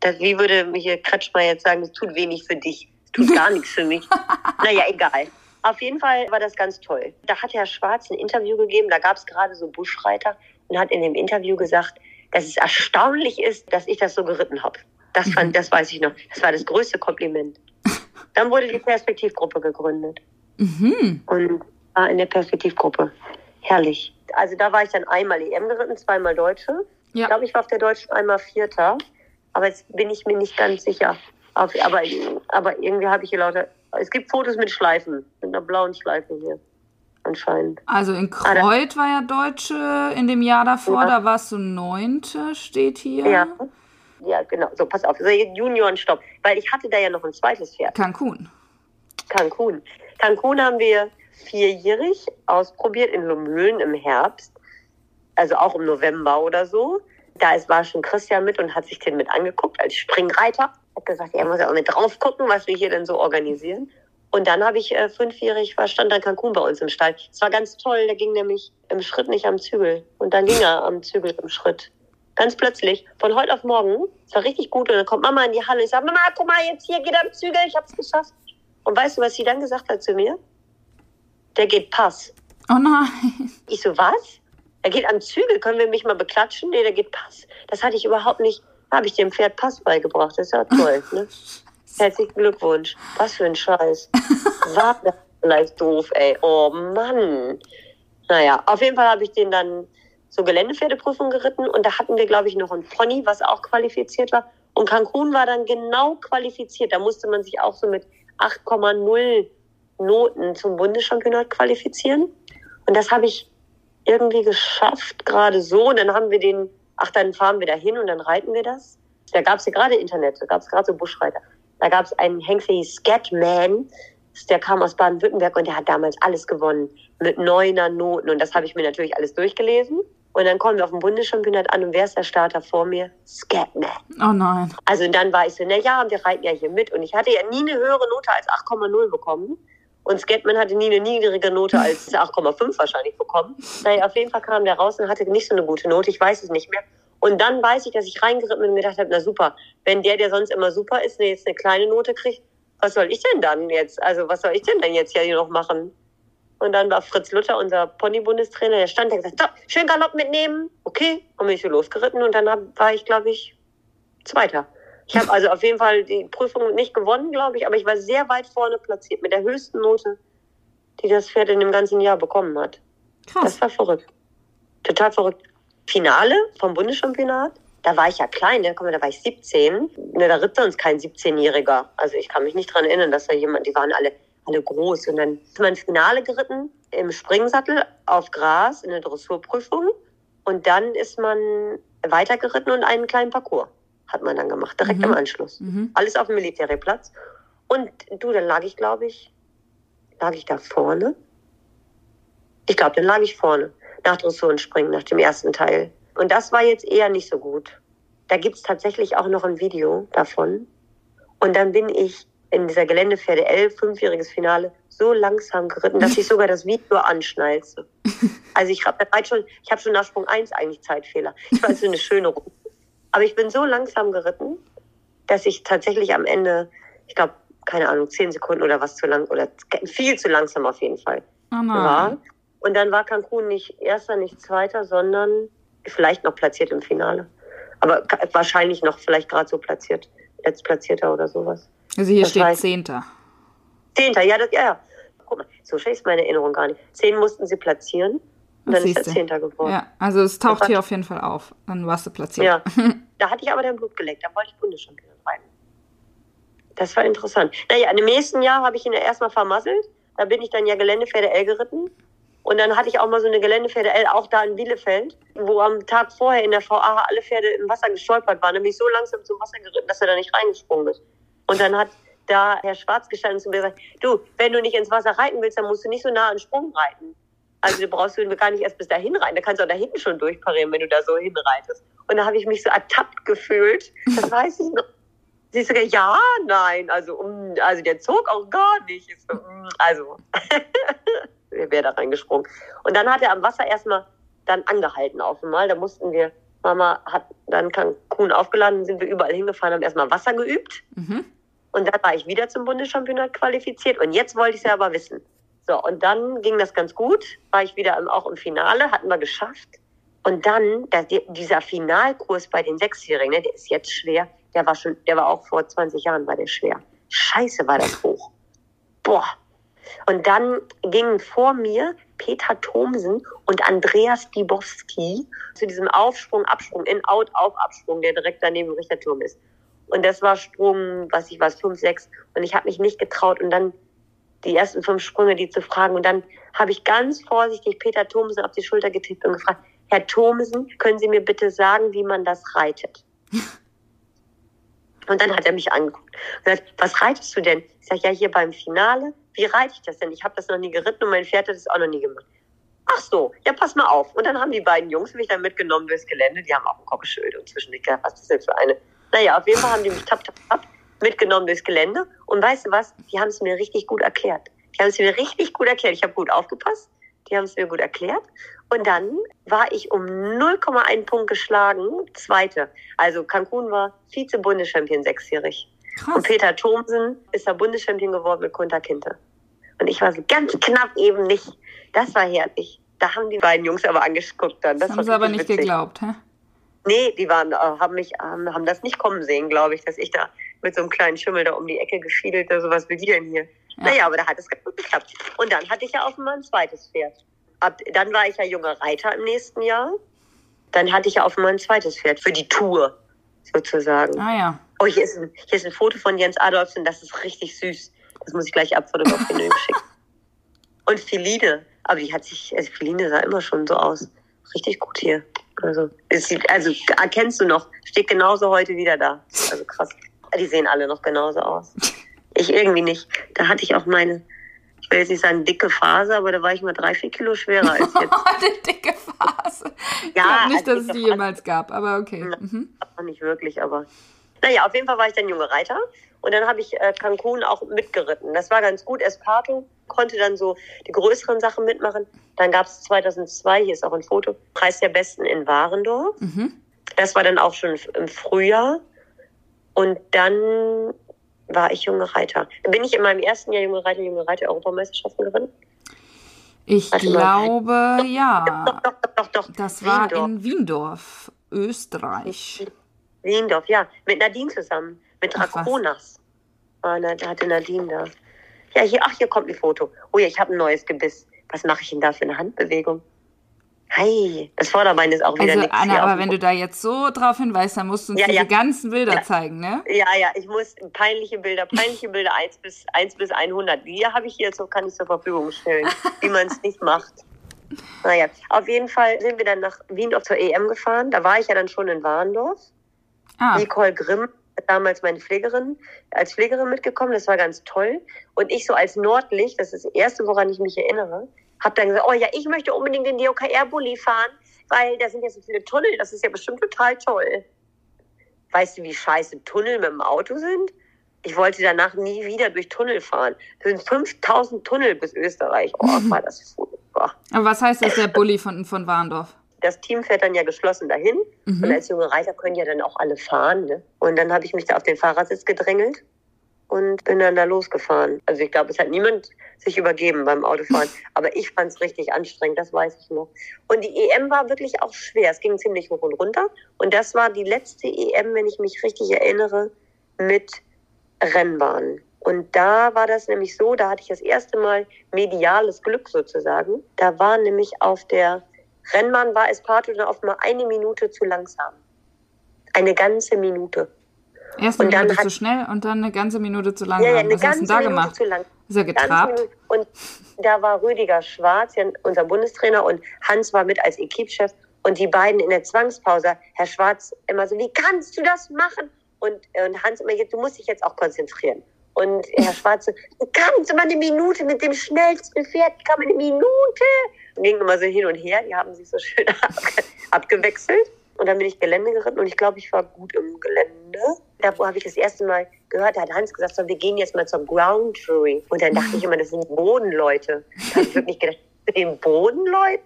Das, wie würde hier Kretschmer jetzt sagen, es tut wenig für dich. Es tut gar nichts für mich. Naja, egal. Auf jeden Fall war das ganz toll. Da hat Herr Schwarz ein Interview gegeben, da gab es gerade so Buschreiter und hat in dem Interview gesagt, dass es erstaunlich ist, dass ich das so geritten habe. Das fand, mhm. das weiß ich noch. Das war das größte Kompliment. Dann wurde die Perspektivgruppe gegründet. Mhm. Und war in der Perspektivgruppe. Herrlich. Also da war ich dann einmal EM geritten, zweimal Deutsche. Ja. Ich glaube, ich war auf der Deutschen einmal Vierter. Aber jetzt bin ich mir nicht ganz sicher. aber, aber irgendwie habe ich hier lauter. Es gibt Fotos mit Schleifen, mit einer blauen Schleife hier. Anscheinend. Also in ah, Kreuth war ja Deutsche in dem Jahr davor, ja. da warst du Neunte, steht hier. Ja. Ja, genau. So, pass auf. Also Junioren, stopp. Weil ich hatte da ja noch ein zweites Pferd. Cancun. Cancun. Cancun haben wir vierjährig ausprobiert in Lomühlen im Herbst. Also auch im November oder so. Da war schon Christian mit und hat sich den mit angeguckt als Springreiter. Hat gesagt, er muss auch mit drauf gucken, was wir hier denn so organisieren. Und dann habe ich äh, fünfjährig, war stand dann Cancun bei uns im Stall. Es war ganz toll, der ging nämlich im Schritt nicht am Zügel. Und dann ging er am Zügel im Schritt. Ganz plötzlich, von heute auf morgen. Es war richtig gut. Und dann kommt Mama in die Halle und sagt, Mama, guck mal, jetzt hier geht er am Zügel, ich hab's geschafft. Und weißt du, was sie dann gesagt hat zu mir? Der geht Pass. Oh nein. Ich so, was? Er geht am Zügel, können wir mich mal beklatschen? Nee, der geht Pass. Das hatte ich überhaupt nicht, habe ich dem Pferd Pass beigebracht. Das ist ja toll, ne? Herzlichen Glückwunsch. Was für ein Scheiß. War das vielleicht doof, ey. Oh Mann. Naja, auf jeden Fall habe ich den dann so Geländepferdeprüfung geritten und da hatten wir, glaube ich, noch ein Pony, was auch qualifiziert war. Und Cancun war dann genau qualifiziert. Da musste man sich auch so mit 8,0 Noten zum Bundeschampionat qualifizieren. Und das habe ich irgendwie geschafft, gerade so. Und dann haben wir den, ach, dann fahren wir da hin und dann reiten wir das. Da gab es ja gerade Internet, da gab es gerade so Buschreiter. Da gab es einen Hengst, der hieß Scatman, der kam aus Baden-Württemberg und der hat damals alles gewonnen mit neuner Noten. Und das habe ich mir natürlich alles durchgelesen. Und dann kommen wir auf dem Bundeschampionat an und wer ist der Starter vor mir? Scatman. Oh nein. Also dann war ich so, na ja, wir reiten ja hier mit. Und ich hatte ja nie eine höhere Note als 8,0 bekommen. Und Scatman hatte nie eine niedrige Note als 8,5 wahrscheinlich bekommen. Naja, auf jeden Fall kam der raus und hatte nicht so eine gute Note. Ich weiß es nicht mehr. Und dann weiß ich, dass ich reingeritten bin und mir gedacht habe, na super, wenn der, der sonst immer super ist, jetzt eine kleine Note kriegt, was soll ich denn dann jetzt? Also was soll ich denn dann jetzt hier noch machen? Und dann war Fritz Luther, unser Pony-Bundestrainer, der stand da und gesagt, schön Galopp mitnehmen. Okay, und bin ich so losgeritten und dann hab, war ich, glaube ich, Zweiter. Ich habe also auf jeden Fall die Prüfung nicht gewonnen, glaube ich, aber ich war sehr weit vorne platziert mit der höchsten Note, die das Pferd in dem ganzen Jahr bekommen hat. Krass. Das war verrückt. Total verrückt. Finale vom Bundeschampionat, da war ich ja klein, da war ich 17. Ne, da ritt sonst kein 17-Jähriger. Also ich kann mich nicht dran erinnern, dass da jemand, die waren alle, alle groß. Und dann ist man ins Finale geritten im Springsattel auf Gras in der Dressurprüfung. Und dann ist man weitergeritten und einen kleinen Parcours hat man dann gemacht, direkt mhm. im Anschluss. Mhm. Alles auf dem Militärplatz. Und du, dann lag ich, glaube ich, lag ich da vorne? Ich glaube, dann lag ich vorne nach Dressur und Springen, nach dem ersten Teil. Und das war jetzt eher nicht so gut. Da gibt es tatsächlich auch noch ein Video davon. Und dann bin ich in dieser Geländepferde L, fünfjähriges Finale, so langsam geritten, dass ich sogar das Video anschnalze. Also ich habe schon, ich habe schon nach Sprung 1 eigentlich Zeitfehler. Ich war so eine schöne Runde. Aber ich bin so langsam geritten, dass ich tatsächlich am Ende, ich glaube, keine Ahnung, zehn Sekunden oder was zu lang oder viel zu langsam auf jeden Fall oh war. Und dann war Cancun nicht erster, nicht zweiter, sondern vielleicht noch platziert im Finale. Aber wahrscheinlich noch vielleicht gerade so platziert, letztplatzierter oder sowas. Also hier das steht Zehnter. Zehnter, ja, das, ja, ja. Guck mal, so schlecht ist meine Erinnerung gar nicht. Zehn mussten sie platzieren. Und dann ist er Zehnter geworden. Ja, also es taucht hier auf jeden Fall auf. Dann warst du platziert. Ja. da hatte ich aber dein Blut geleckt. Da wollte ich Bundeschampionat rein. Das war interessant. Naja, im nächsten Jahr habe ich ihn ja erstmal vermasselt. Da bin ich dann ja Geländepferde L geritten. Und dann hatte ich auch mal so eine Geländepferde L auch da in Bielefeld, wo am Tag vorher in der VA alle Pferde im Wasser gestolpert waren. Nämlich so langsam zum Wasser geritten, dass er da nicht reingesprungen ist. Und dann hat da Herr Schwarz gestanden zu mir gesagt, du, wenn du nicht ins Wasser reiten willst, dann musst du nicht so nah an Sprung reiten. Also du brauchst du gar nicht erst bis dahin rein. Da kannst du auch da hinten schon durchparieren, wenn du da so hinreitest. Und da habe ich mich so ertappt gefühlt. Das weiß ich noch. Sie so, ja, nein, also, mm, also der zog auch gar nicht. Mm, also, wäre da reingesprungen? Und dann hat er am Wasser erstmal dann angehalten auf einmal. Da mussten wir, Mama hat dann Cancun aufgeladen, sind wir überall hingefahren, haben erstmal Wasser geübt. Mhm. Und dann war ich wieder zum Bundeschampionat qualifiziert. Und jetzt wollte ich es ja aber wissen. So, und dann ging das ganz gut. War ich wieder im, auch im Finale, hatten wir geschafft. Und dann, der, dieser Finalkurs bei den Sechsjährigen, ne, der ist jetzt schwer. Der war schon, der war auch vor 20 Jahren, war der schwer. Scheiße, war das hoch. Boah. Und dann gingen vor mir Peter Thomsen und Andreas Dibowski zu diesem Aufsprung, Absprung, in, out, auf, Absprung, der direkt daneben im Richterturm ist. Und das war Sprung, was ich was, fünf, sechs. Und ich habe mich nicht getraut. Und dann die ersten fünf Sprünge, die zu fragen. Und dann habe ich ganz vorsichtig Peter Thomsen auf die Schulter getippt und gefragt, Herr Thomsen, können Sie mir bitte sagen, wie man das reitet? Und dann hat er mich angeguckt und gesagt, was reitest du denn? Ich sage, ja, hier beim Finale. Wie reite ich das denn? Ich habe das noch nie geritten und mein Pferd hat das auch noch nie gemacht. Ach so, ja, pass mal auf. Und dann haben die beiden Jungs mich dann mitgenommen durchs Gelände. Die haben auch ein Koppelschild und zwischendurch gedacht, was ist das denn für eine? Naja, auf jeden Fall haben die mich tap, tap, tap mitgenommen durchs Gelände. Und weißt du was? Die haben es mir richtig gut erklärt. Die haben es mir richtig gut erklärt. Ich habe gut aufgepasst. Die haben es mir gut erklärt. Und dann war ich um 0,1 Punkt geschlagen, Zweite. Also Cancun war Vize-Bundeschampion sechsjährig. Krass. Und Peter Thomsen ist der Bundeschampion geworden mit Kunter Kinte. Und ich war so ganz knapp eben nicht. Das war herrlich. Da haben die beiden Jungs aber angeguckt dann. Das, Das, haben sie aber nicht witzig. geglaubt, hä? Nee, die waren, äh, haben mich, haben das nicht kommen sehen, glaube ich, dass ich da mit so einem kleinen Schimmel da um die Ecke geschiedelte, sowas will die denn hier? Ja. Naja, aber da hat es ganz gut geklappt. Und dann hatte ich ja offenbar ein zweites Pferd. Ab, dann war ich ja junger Reiter im nächsten Jahr. Dann hatte ich ja offenbar ein zweites Pferd für die Tour, sozusagen. Ah ja. Oh, hier ist, ein, hier ist ein Foto von Jens Adolfsen, das ist richtig süß. Das muss ich gleich abfotografieren und schicken. Und Feline, aber die hat sich, also Feline sah immer schon so aus. Richtig gut hier. Also, sieht, also erkennst du noch, steht genauso heute wieder da. Also krass. Die sehen alle noch genauso aus. Ich irgendwie nicht. Da hatte ich auch meine, ich will jetzt nicht sagen dicke Phase, aber da war ich mal drei, vier Kilo schwerer als jetzt. Eine dicke Phase. Ich Ja, glaube nicht, also dass es die Phase. jemals gab, aber okay. Ja. Mhm. Nicht wirklich, aber. Naja, auf jeden Fall war ich dann junge Reiter. Und dann habe ich äh, Cancun auch mitgeritten. Das war ganz gut. Esparto konnte dann so die größeren Sachen mitmachen. Dann gab es 2002, hier ist auch ein Foto, Preis der Besten in Warendorf. Mhm. Das war dann auch schon im Frühjahr. Und dann war ich junge Reiter. Bin ich in meinem ersten Jahr junge Reiter, junge Reiter Europameisterschaften geritten. Ich Warte mal. glaube, ja. Doch, doch, doch, doch, doch. Das war Wiendorf. in Wiendorf, Österreich. Wiendorf, ja. Mit Nadine zusammen. Mit. Draconas. Na, da hatte Nadine da. Ja, hier, ach, hier kommt ein Foto. Oh ja, ich habe ein neues Gebiss. Was mache ich denn da für eine Handbewegung? Hey, das Vorderbein ist auch wieder Also nichts. Anna, aber wenn du da jetzt so drauf hinweist, dann musst du uns Ja, ja. ganzen Bilder Ja. zeigen, ne? Ja, ja, ich muss peinliche Bilder, peinliche Bilder 1 bis, 1 bis 100. Die habe ich hier, so kann ich zur Verfügung stellen, wie man es nicht macht. Naja, auf jeden Fall sind wir dann nach Wien zur EM gefahren. Da war ich ja dann schon in Warendorf. Ah, Nicole Grimm, damals meine Pflegerin, als Pflegerin mitgekommen. Das war ganz toll. Und ich so als Nordlicht, das ist das Erste, woran ich mich erinnere, habe dann gesagt, oh ja, ich möchte unbedingt den DOKR-Bulli fahren, weil da sind ja so viele Tunnel. Das ist ja bestimmt total toll. Weißt du, wie scheiße Tunnel mit dem Auto sind? Ich wollte danach nie wieder durch Tunnel fahren. Das sind 5000 Tunnel bis Österreich. Oh, war das furchtbar. aber was heißt das, der Bulli von, von Warndorf? das Team fährt dann ja geschlossen dahin. Und Mhm. als junge Reiter können ja dann auch alle fahren. Ne? Und dann habe ich mich da auf den Fahrersitz gedrängelt und bin dann da losgefahren. Also ich glaube, es hat niemand sich übergeben beim Autofahren. Aber ich fand es richtig anstrengend, das weiß ich noch. Und die EM war wirklich auch schwer. Es ging ziemlich hoch und runter. Und das war die letzte EM, wenn ich mich richtig erinnere, mit Rennbahn. Und da war das nämlich so, da hatte ich das erste Mal mediales Glück sozusagen. Da war nämlich auf der Rennbahn war Esparto dann oft mal eine Minute zu langsam. Eine ganze Minute. Erst eine Minute zu schnell und dann eine ganze Minute zu langsam. Ja, ja, eine was hast du ganze da Minute gemacht? zu lang. Ist er getrabt? Und da war Rüdiger Schwarz, unser Bundestrainer, und Hans war mit als Equipchef. Und die beiden in der Zwangspause, Herr Schwarz immer so, wie kannst du das machen? Und, und Hans immer, du musst dich jetzt auch konzentrieren. Und Herr Schwarz, so, du kannst immer eine Minute mit dem schnellsten Pferd, kann man eine Minute. Und ging immer so hin und her, die haben sich so schön abge abgewechselt. Und dann bin ich Gelände geritten und ich glaube, ich war gut im Gelände. Da habe ich das erste Mal gehört, da hat Hans gesagt, so, wir gehen jetzt mal zum Ground Touring. Und dann dachte ich immer, das sind Bodenleute. Da habe ich wirklich gedacht, zu den Bodenleuten?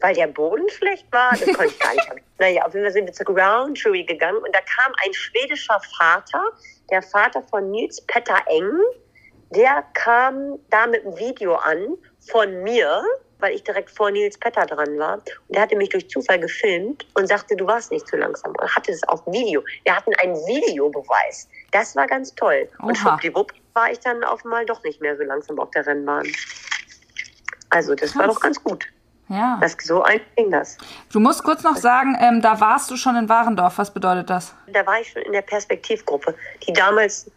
Weil der Boden schlecht war? Das konnte ich gar nicht haben. Naja, auf jeden Fall sind wir zur Ground Jury gegangen und da kam ein schwedischer Vater, der Vater von Nils Petter Eng, der kam da mit einem Video an von mir, weil ich direkt vor Nils Petter dran war. Und der hatte mich durch Zufall gefilmt und sagte, du warst nicht zu langsam. Und hatte es auf Video. Wir hatten einen Videobeweis. Das war ganz toll. Und Oha. schwuppdiwupp war ich dann auf einmal doch nicht mehr so langsam auf der Rennbahn. Also das war Krass. doch ganz gut. Ja. Das, so ein ging das. Du musst kurz noch sagen, ähm, da warst du schon in Warendorf. Was bedeutet das? Da war ich schon in der Perspektivgruppe. Die damals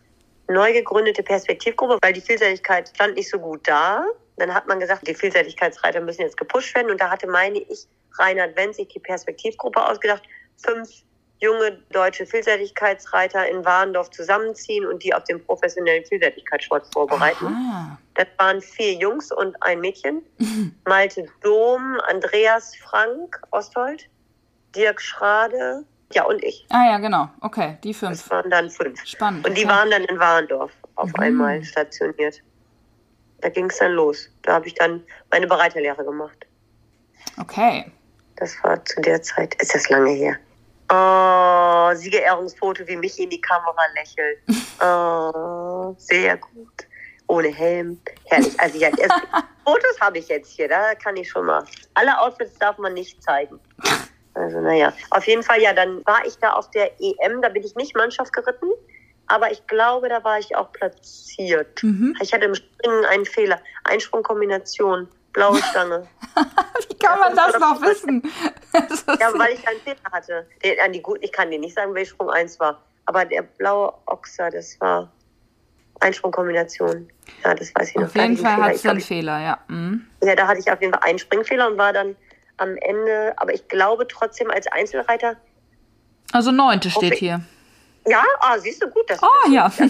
neu gegründete Perspektivgruppe, weil die Vielseitigkeit stand nicht so gut da. Dann hat man gesagt, die Vielseitigkeitsreiter müssen jetzt gepusht werden. Und da hatte, meine ich, Reinhard Wenz sich die Perspektivgruppe ausgedacht. Fünf junge deutsche Vielseitigkeitsreiter in Warendorf zusammenziehen und die auf den professionellen Vielseitigkeitssport vorbereiten. Ah. Das waren vier Jungs und ein Mädchen. Malte Dom, Andreas Frank Osthold, Dirk Schrade, ja und ich. ah ja, genau. Okay, die fünf. Das waren dann fünf. Spannend. Und die okay. waren dann in Warendorf auf Mhm. einmal stationiert. Da ging es dann los. Da habe ich dann meine Bereiterlehre gemacht. Okay. Das war zu der Zeit. Ist das lange her? Oh, Siegerehrungsfoto, wie mich in die Kamera lächelt. Oh, sehr gut. Ohne Helm. Herrlich. Also ja, erst, Fotos habe ich jetzt hier, da kann ich schon mal. Alle Outfits darf man nicht zeigen. Also naja, auf jeden Fall, ja, dann war ich da auf der EM, da bin ich nicht Mannschaft geritten, aber ich glaube, da war ich auch platziert. Mhm. Ich hatte im Springen einen Fehler. Einsprungkombination, blaue Stange. Wie kann man das noch wissen? Das Ja, weil ich einen Fehler hatte. Den, an die ich kann dir nicht sagen, welcher Sprung 1 war. Aber der blaue Ochser, das war Einsprungkombination. Ja, das weiß ich noch. auf Da jeden hatte ich einen Fall hat es einen Fehler, ja. Mhm. Ja, da hatte ich auf jeden Fall einen Springfehler und war dann am Ende, aber ich glaube trotzdem als Einzelreiter. Also neunte steht hier. Ja, ah, siehst du gut, dass Oh ja.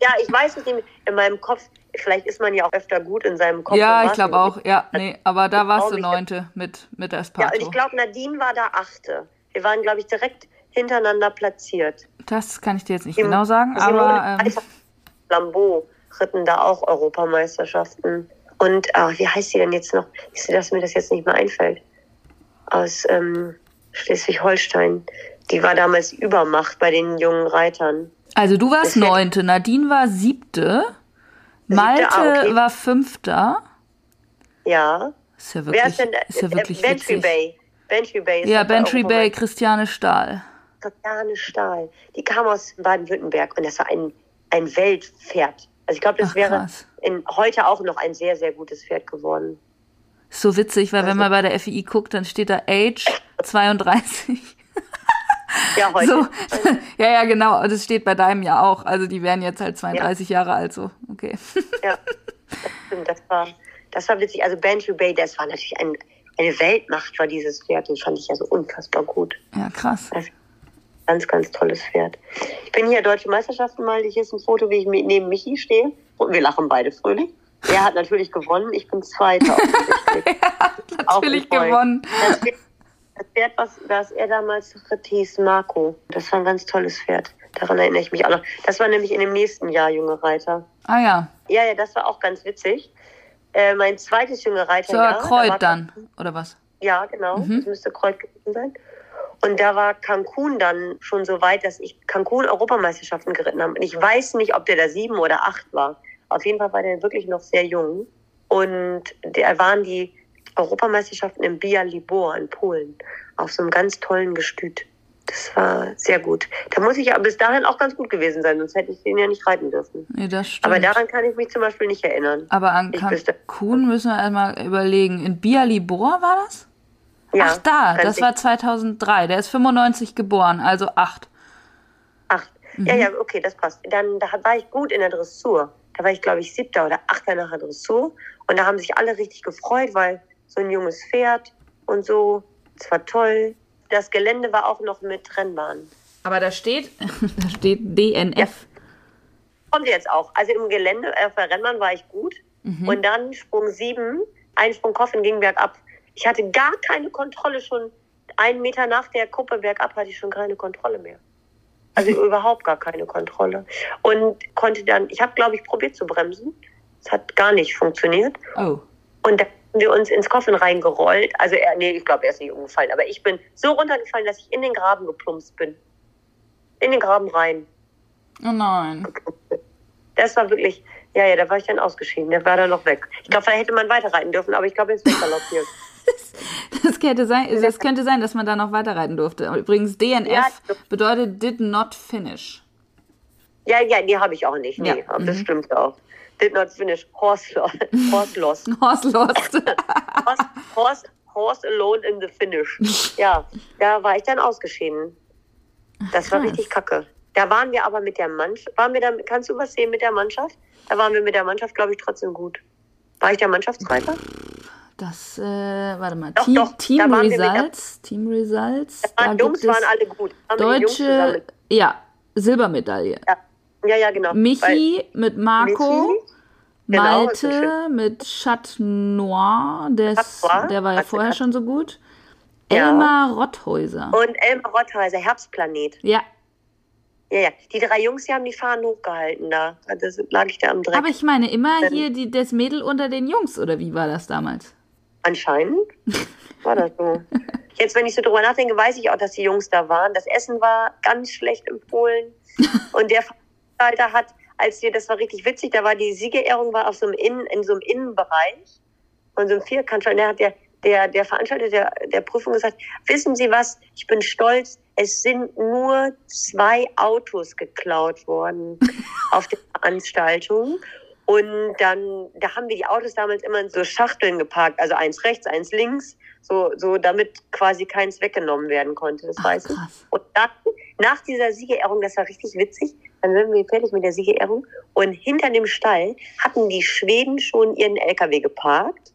Ja, ich weiß es nicht. In meinem Kopf, vielleicht ist man ja auch öfter gut in seinem Kopf. ja, ich glaube auch. Ja, nee, aber da warst du neunte mit, mit Ja, Esparto. und ich glaube, Nadine war da Achte. Wir waren, glaube ich, direkt hintereinander platziert. das kann ich dir jetzt nicht Sim- genau sagen, aber ähm, Lambeau ritten da auch Europameisterschaften. Und ah, wie heißt sie denn jetzt noch? Siehst du, dass mir das jetzt nicht mehr einfällt? Aus ähm, Schleswig-Holstein. Die war damals Übermacht bei den jungen Reitern. also du warst Das neunte, Nadine war siebte, Malte ah, okay. war fünfter. Ja. Ist ja Wer wirklich, ist denn ist ja äh, wirklich Bantry witzig. Bay? Bantry Bay ist Ja, Bantry Bay, Christiane Stahl. Christiane Stahl. Die kam aus Baden-Württemberg und das war ein, ein Weltpferd. Also ich glaube, das Ach, wäre in, heute auch noch ein sehr, sehr gutes Pferd geworden. So witzig, weil wenn Also man bei der FI guckt, dann steht da Age 32. Ja, heute. So, ja, ja, genau. Das steht bei deinem ja auch. Also die wären jetzt halt 32 Jahre alt, so. Okay. Ja, das stimmt. Das war, das war witzig. Also Bantry Bay, das war natürlich ein, eine Weltmacht, war dieses Pferd. Den fand ich ja so unfassbar gut. Ja, krass. Das ganz, ganz tolles Pferd. Ich bin hier Deutsche Meisterschaften mal. Hier ist ein Foto, wie ich neben Michi stehe. Und wir lachen beide fröhlich. Er hat natürlich gewonnen. Ich bin Zweiter. Auch Natürlich gewonnen. Pferd, das Pferd was, was er damals ritt, hieß Marco. Das war ein ganz tolles Pferd. Daran erinnere ich mich auch noch. Das war nämlich in dem nächsten Jahr junge Reiter. Ah ja. Ja, ja, das war auch ganz witzig. Äh, mein zweites junge Reiter. So, ja, da war- Kreuz dann, oder was? Ja, genau. Mhm. Das müsste Kreuz gewesen sein. Und da war Cancun dann schon so weit, dass ich Cancun Europameisterschaften geritten habe. Und ich weiß nicht, ob der da sieben oder acht war. Auf jeden Fall war der wirklich noch sehr jung. Und da waren die Europameisterschaften in Bialibor in Polen auf so einem ganz tollen Gestüt. Das war sehr gut. Da muss ich ja bis dahin auch ganz gut gewesen sein, sonst hätte ich den ja nicht reiten dürfen. Nee, das stimmt. Aber daran kann ich mich zum Beispiel nicht erinnern. Aber an Cancun müssen wir erstmal überlegen. In Bialibor war das? Ja, Ach da, das war 2003. Der ist 95 geboren, also acht. Acht. Ja, ja, okay, das passt. Dann da war ich gut in der Dressur. Da war ich, glaube ich, siebter oder achter nach der Dressur. Und da haben sich alle richtig gefreut, weil so ein junges Pferd und so. Es war toll. Das Gelände war auch noch mit Rennbahn. Aber da steht, da steht DNF. Kommt jetzt auch. Also im Gelände, äh, auf der Rennbahn war ich gut. Und dann Sprung sieben, ein Sprung Koffen ging bergab. Ich hatte gar keine Kontrolle schon. Einen Meter nach der Kuppe bergab hatte ich schon keine Kontrolle mehr. Also überhaupt gar keine Kontrolle. Und konnte dann, ich habe, glaube ich, probiert zu bremsen. Es hat gar nicht funktioniert. Oh. Und dann haben wir uns ins Koffen reingerollt. Also er, nee, ich glaube, er ist nicht umgefallen. Aber ich bin so runtergefallen, dass ich in den Graben geplumpst bin. In den Graben rein. Oh nein. Das war wirklich, ja, ja, da war ich dann ausgeschieden. Der war dann noch weg. Ich glaube, da hätte man weiterreiten dürfen, aber ich glaube, er ist weggaloppiert. Das könnte, sein, das könnte sein, dass man da noch weiterreiten durfte. Übrigens, DNF Ja. bedeutet did not finish. Ja, ja, die habe ich auch nicht. Nee, Ja, aber mhm. das stimmt auch. Did not finish. Horse, lo- horse lost. Horse lost. Horse, horse, horse alone in the finish. Ja, da war ich dann ausgeschieden. Das war richtig kacke. Da waren wir aber mit der Mannschaft. Waren wir da, kannst du was sehen mit der Mannschaft? Da waren wir mit der Mannschaft, glaube ich, trotzdem gut. War ich der Mannschaftsreiter? Das, äh, warte mal. Doch, Team, doch, Team da wir mit Results. Team Results. Da waren, Jungs gibt es waren alle gut. Jungs Deutsche, ja, Silbermedaille. Ja, ja, ja, genau. Weil- Michi mit Marco. Michi, genau, Malte mit Chat Noir, der, ist, der war ja vorher schon so gut. Ja. Elmar Rotthäuser. Und Elmar Rottheiser, Herbstplanet. Ja, Ja, ja. Die drei Jungs, die haben die Fahnen hochgehalten da. Das lag ich da am Dreck. aber ich meine immer Ähm. hier die, das Mädel unter den Jungs, oder wie war das damals? Anscheinend war das so. Jetzt, wenn ich so drüber nachdenke, weiß ich auch, dass die Jungs da waren. Das Essen war ganz schlecht empfohlen. Und der Veranstalter hat, als wir, das war richtig witzig, da war die Siegerehrung war auf so einem Innen, in so einem Innenbereich von so einem Vierkant. Und da hat der, der, der Veranstalter der, der Prüfung gesagt, wissen Sie was, ich bin stolz, es sind nur zwei Autos geklaut worden auf der Veranstaltung. Und dann, da haben wir die Autos damals immer in so Schachteln geparkt, also eins rechts, eins links, so, so damit quasi keins weggenommen werden konnte, das Ach, weißt du. krass. Und dann, nach dieser Siegerehrung, das war richtig witzig, dann sind wir fertig mit der Siegerehrung und hinter dem Stall hatten die Schweden schon ihren LKW geparkt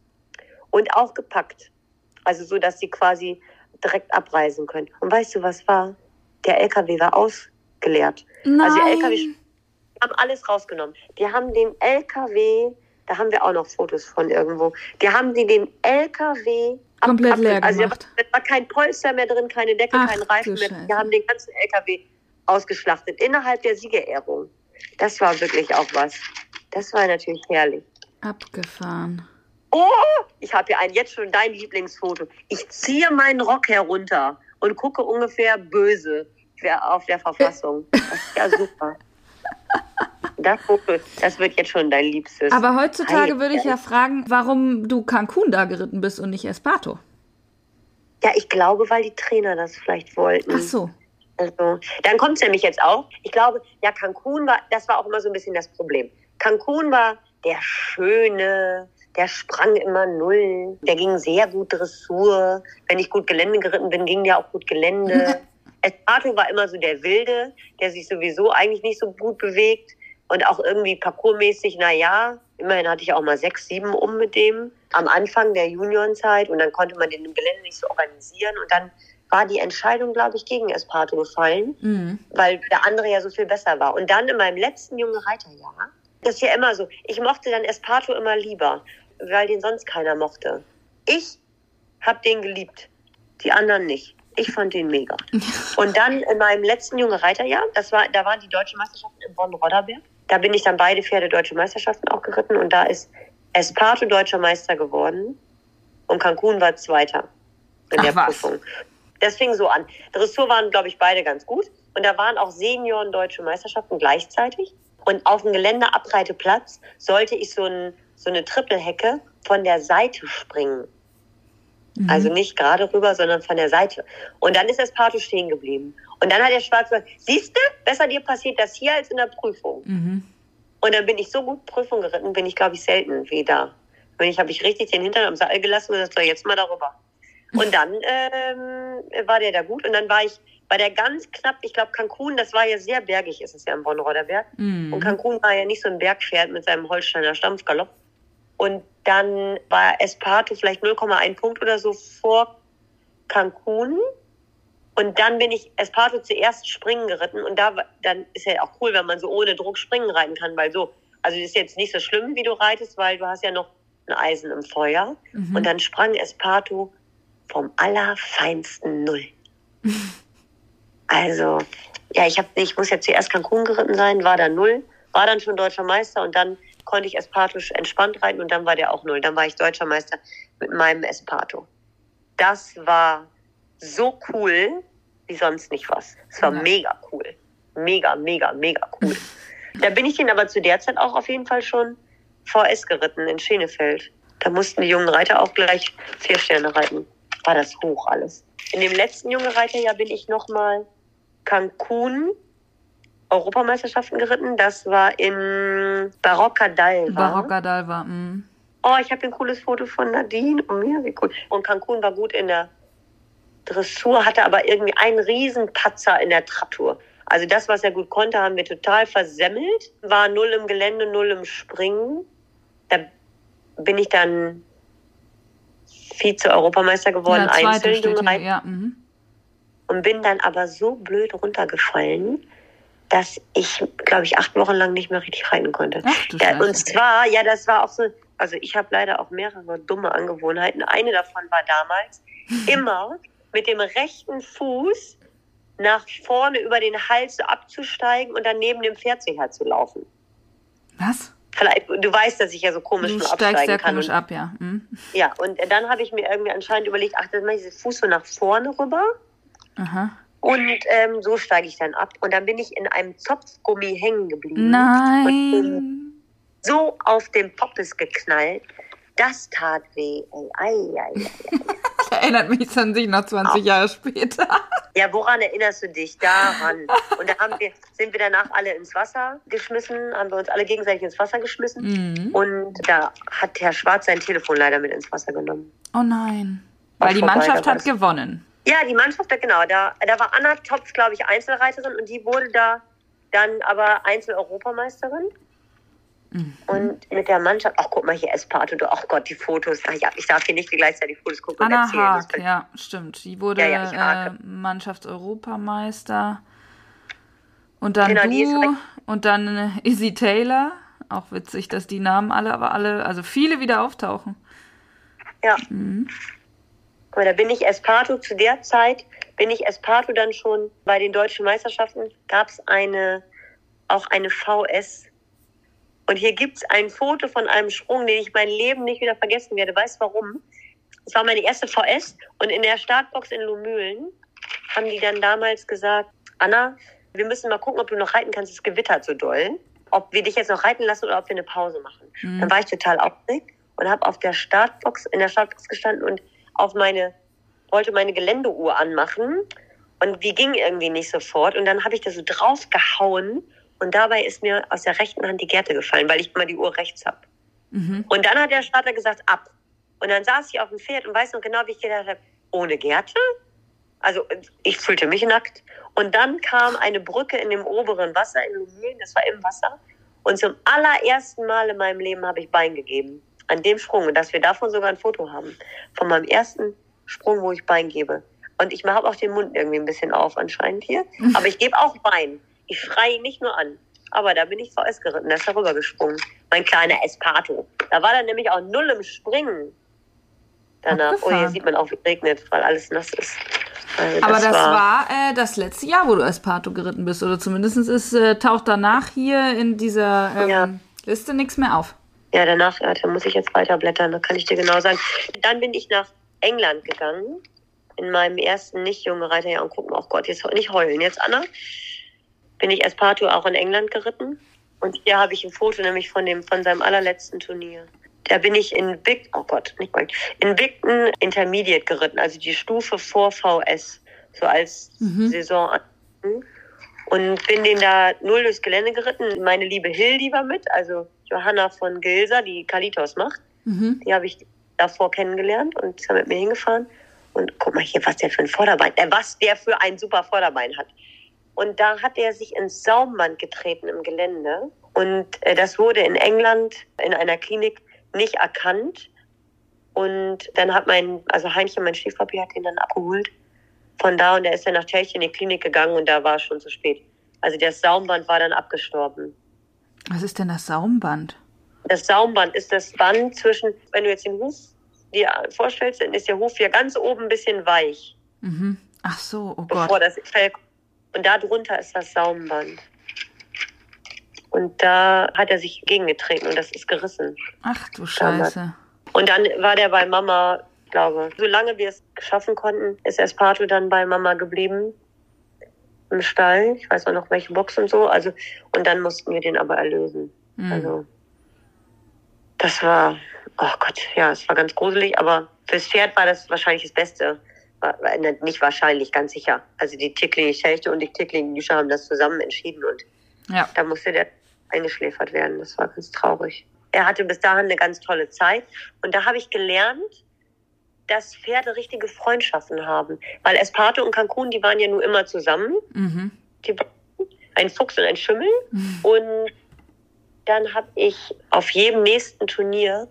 und auch gepackt. Also so, dass sie quasi direkt abreisen können. Und weißt du, was war? Der LKW war ausgeleert. Nein. Also die LKW haben alles rausgenommen. Die haben den LKW, da haben wir auch noch Fotos von irgendwo, die haben die den LKW Komplett ab- leer also gemacht. war- da war kein Polster mehr drin, keine Decke, Ach, kein Reifen mehr. Die haben den ganzen LKW ausgeschlachtet innerhalb der Siegerehrung. Das war wirklich auch was. Das war natürlich herrlich. Abgefahren. Oh, ich habe hier ein jetzt schon dein Lieblingsfoto. Ich ziehe meinen Rock herunter und gucke ungefähr böse auf der Verfassung. Das ist ja super. Das das wird jetzt schon dein Liebstes. Aber heutzutage würde ich ja fragen, warum du Cancun da geritten bist und nicht Esparto. Ja, ich glaube, weil die Trainer das vielleicht wollten. Ach so. Also, dann kommt es nämlich jetzt auch. Ich glaube, ja, Cancun war, das war auch immer so ein bisschen das Problem. Cancun war der Schöne, der sprang immer null, der ging sehr gut Dressur. Wenn ich gut Gelände geritten bin, ging der auch gut Gelände. Esparto war immer so der Wilde, der sich sowieso eigentlich nicht so gut bewegt und auch irgendwie parkourmäßig, na ja, immerhin hatte ich auch mal sechs, sieben um mit dem am Anfang der Juniorenzeit und dann konnte man den im Gelände nicht so organisieren und dann war die Entscheidung, glaube ich, gegen Esparto gefallen Mhm. weil der andere ja so viel besser war. Und dann in meinem letzten junge Reiterjahr, das ist ja immer so, ich mochte dann Esparto immer lieber, weil den sonst keiner mochte. Ich habe den geliebt, die anderen nicht. Ich fand den mega. Und dann in meinem letzten junge Reiterjahr, das war, da waren die deutschen Meisterschaften in Bonn-Rodderberg. Da bin ich dann beide Pferde deutsche Meisterschaften auch geritten und da ist Esparto deutscher Meister geworden und Cancun war Zweiter in Ach, der was. Prüfung. Das fing so an. Dressur waren, glaube ich, beide ganz gut. Und da waren auch Senioren deutsche Meisterschaften gleichzeitig. Und auf dem Geländeabreiteplatz sollte ich so, ein, so eine Trippelhecke von der Seite springen. Mhm. Also nicht gerade rüber, sondern von der Seite. Und dann ist das Pato stehen geblieben. Und dann hat der Schwarz gesagt, siehst du, besser dir passiert das hier als in der Prüfung. Mhm. Und dann bin ich so gut Prüfung geritten, bin ich, glaube ich, selten wie da. Bin ich, habe ich richtig den Hintern am Seil gelassen und gesagt, so, jetzt mal darüber. Und dann ähm, war der da gut. Und dann war ich bei der ganz knapp, ich glaube, Cancun, das war ja sehr bergig, ist es ja im Bonn-Rodderberg. Und Mhm. Cancun war ja nicht so ein Bergpferd mit seinem Holsteiner Stampfgalopp. Und dann war Esparto vielleicht 0,1 Punkt oder so vor Cancun. Und dann bin ich Esparto zuerst springen geritten. Und da dann ist ja auch cool, wenn man so ohne Druck springen reiten kann, weil so, also ist jetzt nicht so schlimm, wie du reitest, weil du hast ja noch ein Eisen im Feuer. Mhm. Und dann sprang Esparto vom allerfeinsten Null. Also, ja, ich, hab, ich muss ja zuerst Cancun geritten sein, war dann null, war dann schon deutscher Meister und dann konnte ich Esparto entspannt reiten und dann war der auch null. Dann war ich deutscher Meister mit meinem Esparto. Das war so cool wie sonst nicht was. Es war ja. mega cool. Mega, mega, mega cool. da bin ich den aber zu der Zeit auch auf jeden Fall schon VS geritten in Schenefeld. Da mussten die jungen Reiter auch gleich vier Sterne reiten. War das hoch alles. In dem letzten jungen Reiterjahr bin ich nochmal Cancun Europameisterschaften geritten. Das war in Barocca d'Alva. Barocca d'Alva, mh. Oh, ich habe ein cooles Foto von Nadine und mir, wie cool. Und Cancun war gut in der Dressur, hatte aber irgendwie einen riesen Patzer in der Traktur. Also das, was er gut konnte, haben wir total versemmelt. War null im Gelände, null im Springen. Da bin ich dann Vize-Europameister geworden, ja, einzeln. Ja, mhm. Und bin dann aber so blöd runtergefallen, dass ich, glaube ich, acht Wochen lang nicht mehr richtig reiten konnte. Ach, ja, und zwar, ja, das war auch so, also ich habe leider auch mehrere dumme Angewohnheiten. Eine davon war damals immer mit dem rechten Fuß nach vorne über den Hals abzusteigen und dann neben dem Pferd zu laufen. Was? Vielleicht, du weißt, dass ich ja so komisch du absteigen sehr kann. komisch ab, ja. Hm. Ja, und dann habe ich mir irgendwie anscheinend überlegt, ach, dann mache ich den Fuß so nach vorne rüber. Aha. Und ähm, so steige ich dann ab. Und dann bin ich in einem Zopfgummi hängen geblieben. Nein. Und bin so auf dem Poppes geknallt. Das tat weh. Ey, ei, ei, ei, erinnert mich an sich noch 20 Jahre später. Ja, woran erinnerst du dich? Daran. Und da haben wir, sind wir danach alle ins Wasser geschmissen, haben wir uns alle gegenseitig ins Wasser geschmissen. Mhm. Und da hat Herr Schwarz sein Telefon leider mit ins Wasser genommen. Oh nein. Weil die Mannschaft hat gewonnen. Ja, die Mannschaft, genau. Da, da war Anna Topf, glaube ich, Einzelreiterin und die wurde da dann aber Einzel-Europameisterin. Mhm. Und mit der Mannschaft, ach guck mal hier, Esparto, du, ach Gott, die Fotos. Ach, ja, ich darf hier nicht gleichzeitig Fotos gucken Anna und erzählen. Haag, ja, stimmt. Die wurde ja, ja, äh, Mannschaftseuropameister. Und dann genau, du und dann Izzy Taylor. Auch witzig, dass die Namen alle, aber alle, also viele wieder auftauchen. Ja. Mhm. Aber da bin ich Esparto zu der Zeit, bin ich Esparto dann schon bei den deutschen Meisterschaften, gab es eine, auch eine VS. Und hier gibt es ein Foto von einem Sprung, den ich mein Leben nicht wieder vergessen werde. Weißt du warum? Es war meine erste VS und in der Startbox in Lumülen haben die dann damals gesagt, Anna, wir müssen mal gucken, ob du noch reiten kannst. Es gewittert so doll. Ob wir dich jetzt noch reiten lassen oder ob wir eine Pause machen. Mhm. Dann war ich total aufgeregt und habe auf der Startbox, in der Startbox gestanden und auf meine, wollte meine Geländeuhr anmachen und die ging irgendwie nicht sofort. Und dann habe ich da so drauf gehauen und dabei ist mir aus der rechten Hand die Gerte gefallen, weil ich immer die Uhr rechts habe. Mhm. Und dann hat der Starter gesagt, ab. Und dann saß ich auf dem Pferd und weiß noch genau, wie ich gedacht habe, ohne Gerte? Also ich fühlte mich nackt. Und dann kam eine Brücke in dem oberen Wasser in Lumien, das war im Wasser. Und zum allerersten Mal in meinem Leben habe ich Bein gegeben an dem Sprung und dass wir davon sogar ein Foto haben. Von meinem ersten Sprung, wo ich Bein gebe. Und ich mache auch den Mund irgendwie ein bisschen auf anscheinend hier. Aber ich gebe auch Bein. Ich schreie ihn nicht nur an. Aber da bin ich VS geritten, da ist er rübergesprungen. Mein kleiner Espato. Da war dann nämlich auch null im Springen. Danach, oh, hier sieht man auch, wie regnet, weil alles nass ist. Also Aber das, das war, war äh, das letzte Jahr, wo du Espato geritten bist. Oder zumindest ist, äh, taucht danach hier in dieser ähm, ja. Liste nichts mehr auf. Ja, danach, ja, da muss ich jetzt weiterblättern, da kann ich dir genau sagen. Dann bin ich nach England gegangen, in meinem ersten nicht junge Reiterjahr und gucken, oh Gott, jetzt nicht heulen jetzt, Anna. Bin ich Esparto auch in England geritten. Und hier habe ich ein Foto nämlich von dem, von seinem allerletzten Turnier. Da bin ich in Big, oh Gott, nicht mal, in Bigton Intermediate geritten, also die Stufe vor VS, so als mhm. Saison. Und bin den da null durchs Gelände geritten. Meine liebe Hildi war mit, also Johanna von Gilser, die Kalitos macht. Mhm. Die habe ich davor kennengelernt und ist mit mir hingefahren. Und guck mal hier, was der für ein Vorderbein, äh, was der für ein super Vorderbein hat. Und da hat er sich ins Saumband getreten im Gelände. Und äh, das wurde in England in einer Klinik nicht erkannt. Und dann hat mein, also Heinchen, mein Stiefpapi, hat ihn dann abgeholt von da und er ist dann nach Tschechien in die Klinik gegangen und da war es schon zu spät. Also das Saumband war dann abgestorben. Was ist denn das Saumband? Das Saumband ist das Band zwischen, wenn du jetzt den Huf dir vorstellst, dann ist der Huf ja ganz oben ein bisschen weich. Mhm. Ach so, oh Gott. Bevor das Fell Und da drunter ist das Saumband. Und da hat er sich gegengetreten und das ist gerissen. Ach du Scheiße. Und dann war der bei Mama, glaube Solange wir es schaffen konnten, ist Esparto dann bei Mama geblieben. Im Stall. Ich weiß auch noch welche Box und so. Also, und dann mussten wir den aber erlösen. Mhm. Also, das war, oh Gott, ja, es war ganz gruselig, aber fürs Pferd war das wahrscheinlich das Beste. Ne, nicht wahrscheinlich, ganz sicher. Also die Tickling Schelte und die Tickling Jüscher haben das zusammen entschieden und ja. da musste der eingeschläfert werden. Das war ganz traurig. Er hatte bis dahin eine ganz tolle Zeit und da habe ich gelernt, dass Pferde richtige Freundschaften haben. Weil Esparto und Cancun, die waren ja nur immer zusammen. Mhm. Die, ein Fuchs und ein Schimmel. Mhm. Und dann habe ich auf jedem nächsten Turnier,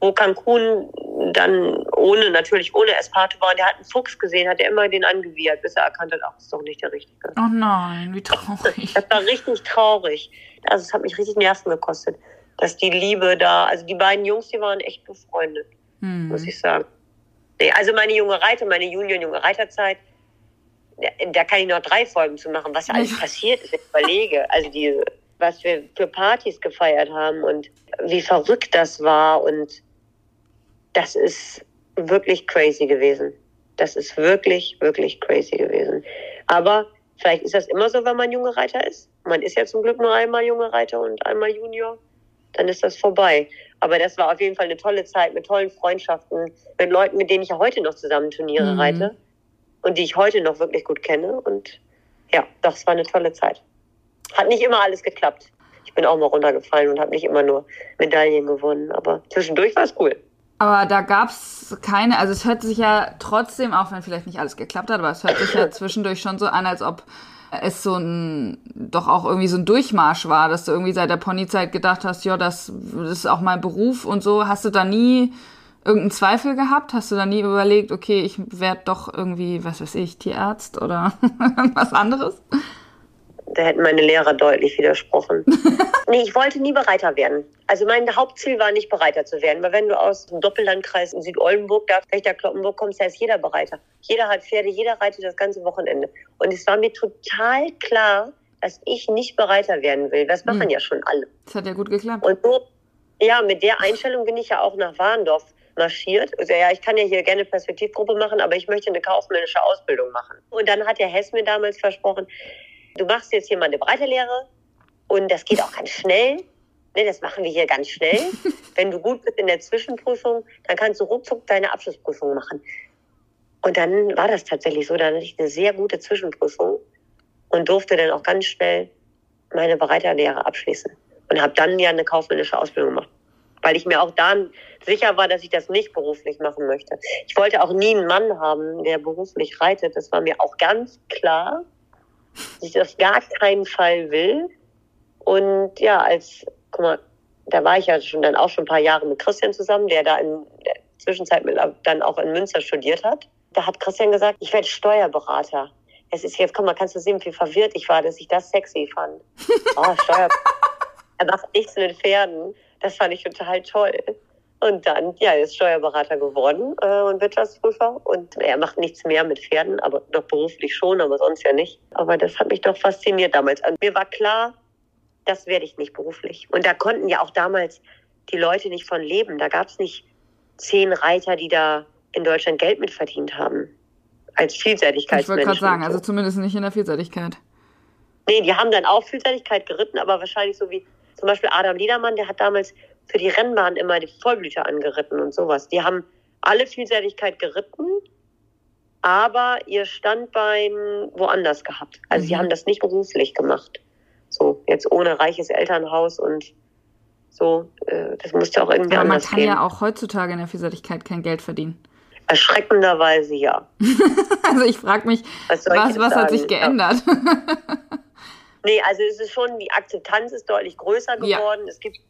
wo Cancun dann ohne, natürlich ohne Esparto war, der hat einen Fuchs gesehen, hat er immer den angewidert, bis er erkannt hat, ach, das ist doch nicht der Richtige. Oh nein, wie traurig. Das war richtig traurig. Also es hat mich richtig Nerven gekostet, dass die Liebe da, also die beiden Jungs, die waren echt befreundet, hm. muss ich sagen. Nee, also meine junge Reiter, meine Junior-junge Reiterzeit, da kann ich noch drei Folgen zu machen, was alles passiert ist, wenn ich überlege. Also die, was wir für Partys gefeiert haben und wie verrückt das war und das ist wirklich crazy gewesen. Das ist wirklich, wirklich crazy gewesen. Aber vielleicht ist das immer so, wenn man junge Reiter ist. Man ist ja zum Glück nur einmal junge Reiter und einmal Junior. Dann ist das vorbei. Aber das war auf jeden Fall eine tolle Zeit mit tollen Freundschaften, mit Leuten, mit denen ich ja heute noch zusammen Turniere mhm. reite und die ich heute noch wirklich gut kenne. Und ja, das war eine tolle Zeit. Hat nicht immer alles geklappt. Ich bin auch mal runtergefallen und habe nicht immer nur Medaillen gewonnen. Aber zwischendurch war es cool. Aber da gab es keine, also es hört sich ja trotzdem, auch wenn vielleicht nicht alles geklappt hat, aber es hört sich ja zwischendurch schon so an, als ob es so ein, doch auch irgendwie so ein Durchmarsch war, dass du irgendwie seit der Ponyzeit gedacht hast, ja, das, das ist auch mein Beruf und so. Hast du da nie irgendeinen Zweifel gehabt? Hast du da nie überlegt, okay, ich werde doch irgendwie, was weiß ich, Tierarzt oder was anderes? Da hätten meine Lehrer deutlich widersprochen. nee, ich wollte nie Bereiter werden. Also mein Hauptziel war nicht Bereiter zu werden, weil wenn du aus dem Doppellandkreis in Südoldenburg, da Fechter Kloppenburg kommst, da ist jeder Bereiter. Jeder hat Pferde, jeder reitet das ganze Wochenende. Und es war mir total klar, dass ich nicht Bereiter werden will. Das machen hm. ja schon alle. Das hat ja gut geklappt. Und so, ja, mit der Einstellung bin ich ja auch nach Warndorf marschiert. Also ja, ich kann ja hier gerne Perspektivgruppe machen, aber ich möchte eine kaufmännische Ausbildung machen. Und dann hat der Hess mir damals versprochen, du machst jetzt hier mal eine Breiterlehre und das geht auch ganz schnell. Ne, das machen wir hier ganz schnell. Wenn du gut bist in der Zwischenprüfung, dann kannst du ruckzuck deine Abschlussprüfung machen. Und dann war das tatsächlich so. Dann hatte ich eine sehr gute Zwischenprüfung und durfte dann auch ganz schnell meine Bereiterlehre abschließen. Und habe dann ja eine kaufmännische Ausbildung gemacht. Weil ich mir auch dann sicher war, dass ich das nicht beruflich machen möchte. Ich wollte auch nie einen Mann haben, der beruflich reitet. Das war mir auch ganz klar ich das gar keinen Fall will. Und ja, als, guck mal, da war ich ja schon dann auch schon ein paar Jahre mit Christian zusammen, der da in der Zwischenzeit mit, dann auch in Münster studiert hat. Da hat Christian gesagt, ich werde Steuerberater. Es ist jetzt, guck mal, kannst du sehen, wie verwirrt ich war, dass ich das sexy fand. Oh, Steuerberater. er macht nichts mit Pferden. Das fand ich total toll. Und dann, ja, er ist Steuerberater geworden äh, und Wirtschaftsprüfer. Und er macht nichts mehr mit Pferden, aber doch beruflich schon, aber sonst ja nicht. Aber das hat mich doch fasziniert damals. Und mir war klar, das werde ich nicht beruflich. Und da konnten ja auch damals die Leute nicht von leben. Da gab es nicht zehn Reiter, die da in Deutschland Geld mitverdient haben. Als Vielseitigkeitsmenschen. Ich wollte gerade sagen, also zumindest nicht in der Vielseitigkeit. Nee, die haben dann auch Vielseitigkeit geritten, aber wahrscheinlich so wie zum Beispiel Adam Liedermann, der hat damals für die Rennbahn immer die Vollblüter angeritten und sowas. Die haben alle Vielseitigkeit geritten, aber ihr Standbein woanders gehabt. Also mhm. sie haben das nicht beruflich gemacht. So, jetzt ohne reiches Elternhaus und so, äh, das musste auch irgendwie aber anders gehen. man kann ja auch heutzutage in der Vielseitigkeit kein Geld verdienen. Erschreckenderweise ja. also ich frage mich, was, was, was hat sich geändert? Ja. nee, also es ist schon, die Akzeptanz ist deutlich größer geworden. Ja. Es gibt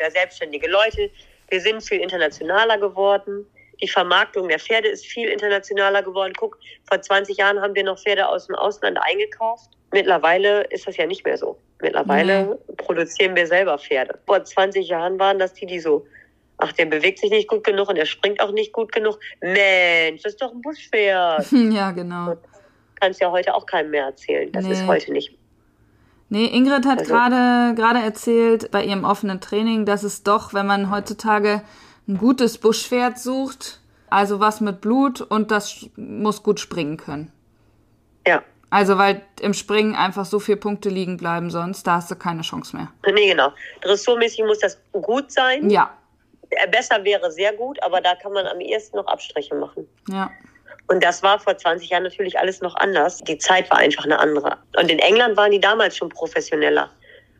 ja, selbstständige Leute. Wir sind viel internationaler geworden. Die Vermarktung der Pferde ist viel internationaler geworden. Guck, vor 20 Jahren haben wir noch Pferde aus dem Ausland eingekauft. Mittlerweile ist das ja nicht mehr so. Mittlerweile mhm. produzieren wir selber Pferde. Vor 20 Jahren waren das die, die so, ach, der bewegt sich nicht gut genug und der springt auch nicht gut genug. Mensch, das ist doch ein Buschpferd. Ja, genau. kannst ja heute auch keinem mehr erzählen. Das Nee. ist heute nicht. Nee, Ingrid hat Also- gerade gerade erzählt bei ihrem offenen Training, dass es doch, wenn man heutzutage ein gutes Buschpferd sucht, also was mit Blut und das muss gut springen können. Ja. Also weil im Springen einfach so viele Punkte liegen bleiben sonst, da hast du keine Chance mehr. Nee, genau. Dressurmäßig muss das gut sein. Ja, Äh, Besser wäre sehr gut, aber da kann man am ehesten noch Abstriche machen. ja. Und das war vor 20 Jahren natürlich alles noch anders. Die Zeit war einfach eine andere. Und in England waren die damals schon professioneller.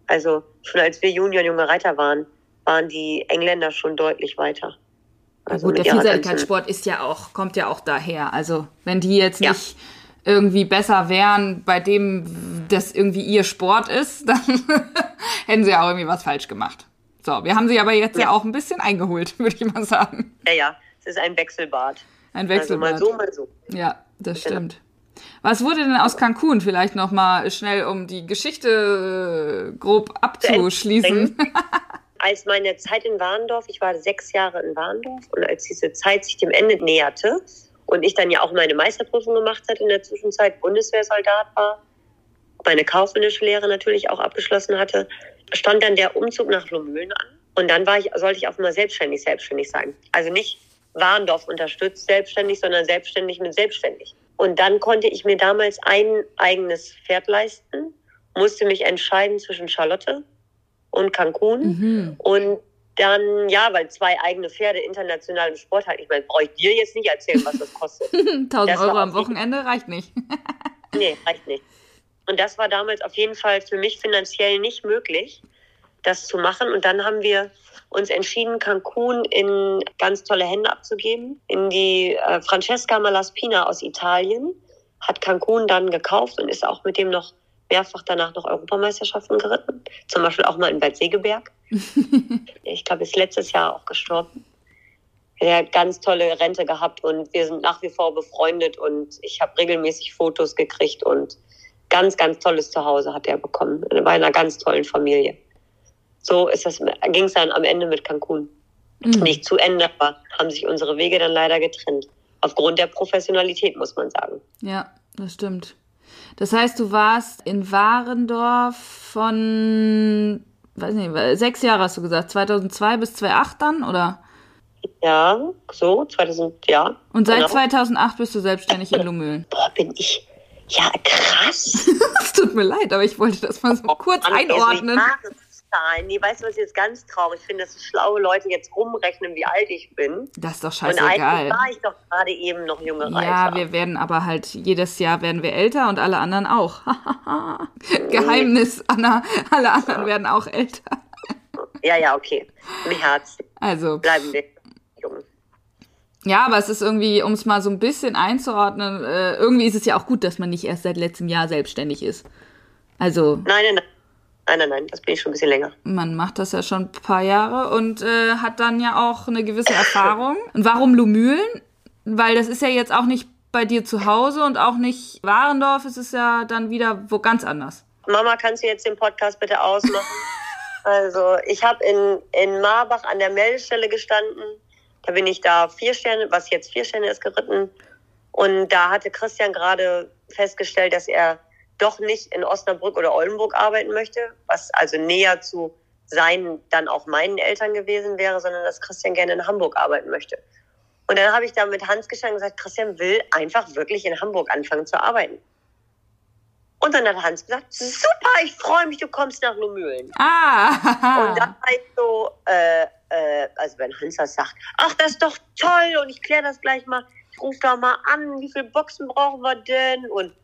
Also schon als wir Junior junge Reiter waren, waren die Engländer schon deutlich weiter. Also Gut, der Vielseitigkeitssport ist ja auch, kommt ja auch daher. Also wenn die jetzt Ja. nicht irgendwie besser wären, bei dem das irgendwie ihr Sport ist, dann hätten sie ja auch irgendwie was falsch gemacht. So, wir haben sie aber jetzt ja, Ja. auch ein bisschen eingeholt, würde ich mal sagen. Ja, ja, es ist ein Wechselbad. Ein Also Wechselbad. mal so, mal so. Ja, das Genau. stimmt. Was wurde denn aus Cancun vielleicht noch mal schnell, um die Geschichte äh, grob abzuschließen? Als meine Zeit in Warendorf, ich war sechs Jahre in Warendorf und als diese Zeit sich dem Ende näherte und ich dann ja auch meine Meisterprüfung gemacht hatte in der Zwischenzeit, Bundeswehrsoldat war, meine kaufmännische Lehre natürlich auch abgeschlossen hatte, stand dann der Umzug nach Lomühlen an. Und dann war ich, sollte ich auf einmal selbstständig, selbstständig sein. Also nicht Warendorf unterstützt selbstständig, sondern selbstständig mit selbstständig. Und dann konnte ich mir damals ein eigenes Pferd leisten, musste mich entscheiden zwischen Charlotte und Cancun. Mhm. Und dann, ja, weil zwei eigene Pferde international im Sport halt, ich meine, brauche ich dir jetzt nicht erzählen, was das kostet. 1000 Das Euro am Wochenende reicht nicht. Nee, reicht nicht. Und das war damals auf jeden Fall für mich finanziell nicht möglich, das zu machen. Und dann haben wir uns entschieden, Cancun in ganz tolle Hände abzugeben. In die äh, Francesca Malaspina aus Italien hat Cancun dann gekauft und ist auch mit dem noch mehrfach danach noch Europameisterschaften geritten. Zum Beispiel auch mal in Bad Segeberg. ich glaube, ist letztes Jahr auch gestorben. Er hat ganz tolle Rente gehabt und wir sind nach wie vor befreundet und ich habe regelmäßig Fotos gekriegt und ganz, ganz tolles Zuhause hat er bekommen. Bei einer ganz tollen Familie. So ist das, ging es dann am Ende mit Cancun. Mhm. Nicht zu Ende, aber haben sich unsere Wege dann leider getrennt. Aufgrund der Professionalität, muss man sagen. Ja, das stimmt. Das heißt, du warst in Warendorf von, weiß nicht, sechs Jahre hast du gesagt, 2002 bis 2008 dann, oder? Ja, so, 2000, ja. Und seit genau. 2008 bist du selbstständig in Lumülen. Boah, bin ich, ja, krass. Es tut mir leid, aber ich wollte das mal so kurz Mann, einordnen. Jahreszahlen. Nee, weißt du, was ich jetzt ganz traurig finde, dass so schlaue Leute jetzt rumrechnen, wie alt ich bin. Das ist doch Und eigentlich scheißegal. war ich doch gerade eben noch junge Reiter. Ja, wir werden aber halt, jedes Jahr werden wir älter und alle anderen auch. Geheimnis, Anna, alle anderen werden auch älter. ja, ja, okay. Im Herzen Also, bleiben wir jung. ja, aber es ist irgendwie, um es mal so ein bisschen einzuordnen, äh, irgendwie ist es ja auch gut, dass man nicht erst seit letztem Jahr selbstständig ist. Also, Nein, nein, nein. Nein, nein, nein, das bin ich schon ein bisschen länger. man macht das ja schon ein paar Jahre und äh, hat dann ja auch eine gewisse Erfahrung. Und warum Lumülen? Weil das ist ja jetzt auch nicht bei dir zu Hause und auch nicht Warendorf, es ist ja dann wieder wo ganz anders. Mama, kannst du jetzt den Podcast bitte ausmachen? also, ich habe in, in Marbach an der Meldestelle gestanden. Da bin ich da vier Sterne, was jetzt vier Sterne ist, geritten. Und da hatte Christian gerade festgestellt, dass er doch nicht in Osnabrück oder Oldenburg arbeiten möchte, was also näher zu seinen, dann auch meinen Eltern gewesen wäre, sondern dass Christian gerne in Hamburg arbeiten möchte. Und dann habe ich da mit Hans gestanden und gesagt, Christian will einfach wirklich in Hamburg anfangen zu arbeiten. Und dann hat Hans gesagt, super, ich freue mich, du kommst nach Lumülen. Ah! Und dann war ich so, äh, äh, also wenn Hans das sagt, ach, das ist doch toll und ich kläre das gleich mal. Ich rufe da mal an, wie viele Boxen brauchen wir denn? Und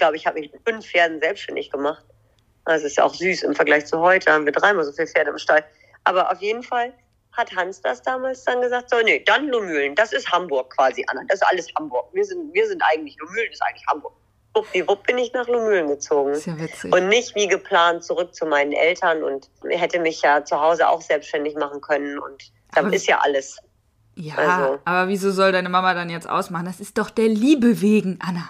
glaube, ich habe mich mit fünf Pferden selbstständig gemacht. Das ist ja auch süß im Vergleich zu heute, haben wir dreimal so viele Pferde im Stall. Aber auf jeden Fall hat Hans das damals dann gesagt, so, nee, dann Lumülen, das ist Hamburg quasi, Anna, das ist alles Hamburg. Wir sind, wir sind eigentlich, Lumülen ist eigentlich Hamburg. Wuppdiwupp bin ich nach Lumülen gezogen. ist ja witzig. Und nicht wie geplant zurück zu meinen Eltern und hätte mich ja zu Hause auch selbstständig machen können und da Aber- ist ja alles. ja, also- aber wieso soll deine Mama dann jetzt ausmachen? Das ist doch der Liebe wegen, Anna.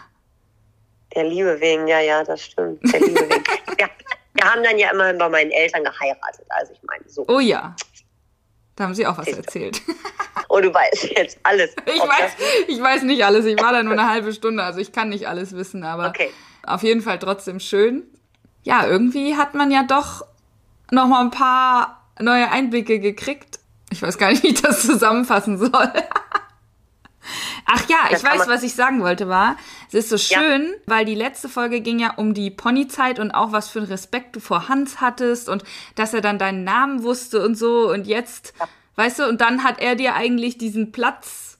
Der Liebe wegen, ja, ja, das stimmt. Der Liebe wegen. Ja, wir haben dann ja immerhin bei meinen Eltern geheiratet. Also ich meine, so. Oh ja. Da haben sie auch was erzählt. Oh, du weißt jetzt alles. Ich weiß, ich weiß nicht alles. Ich war da nur eine halbe Stunde, also ich kann nicht alles wissen, aber Okay. auf jeden Fall trotzdem schön. Ja, irgendwie hat man ja doch noch mal ein paar neue Einblicke gekriegt. Ich weiß gar nicht, wie ich das zusammenfassen soll. Ach ja, ich weiß, was ich sagen wollte, war, es ist so schön, weil die letzte Folge ging ja um die Ponyzeit und auch was für einen Respekt du vor Hans hattest und dass er dann deinen Namen wusste und so und jetzt, weißt du, und dann hat er dir eigentlich diesen Platz,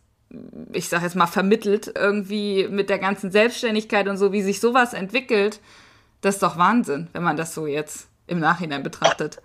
ich sag jetzt mal, vermittelt, irgendwie mit der ganzen Selbstständigkeit und so, wie sich sowas entwickelt. Das ist doch Wahnsinn, wenn man das so jetzt im Nachhinein betrachtet.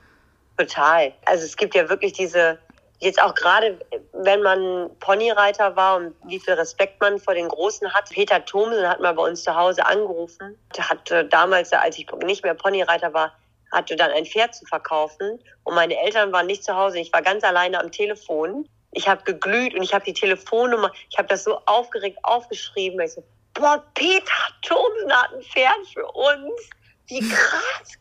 Total. Also es gibt ja wirklich diese, jetzt auch gerade, wenn man Ponyreiter war und wie viel Respekt man vor den Großen hat. Peter Thomsen hat mal bei uns zu Hause angerufen. Der hatte damals, als ich nicht mehr Ponyreiter war, hatte dann ein Pferd zu verkaufen. Und meine Eltern waren nicht zu Hause. Ich war ganz alleine am Telefon. Ich habe geglüht und ich habe die Telefonnummer, ich habe das so aufgeregt aufgeschrieben. Ich so, boah, Peter Thomsen hat ein Pferd für uns. Wie krass.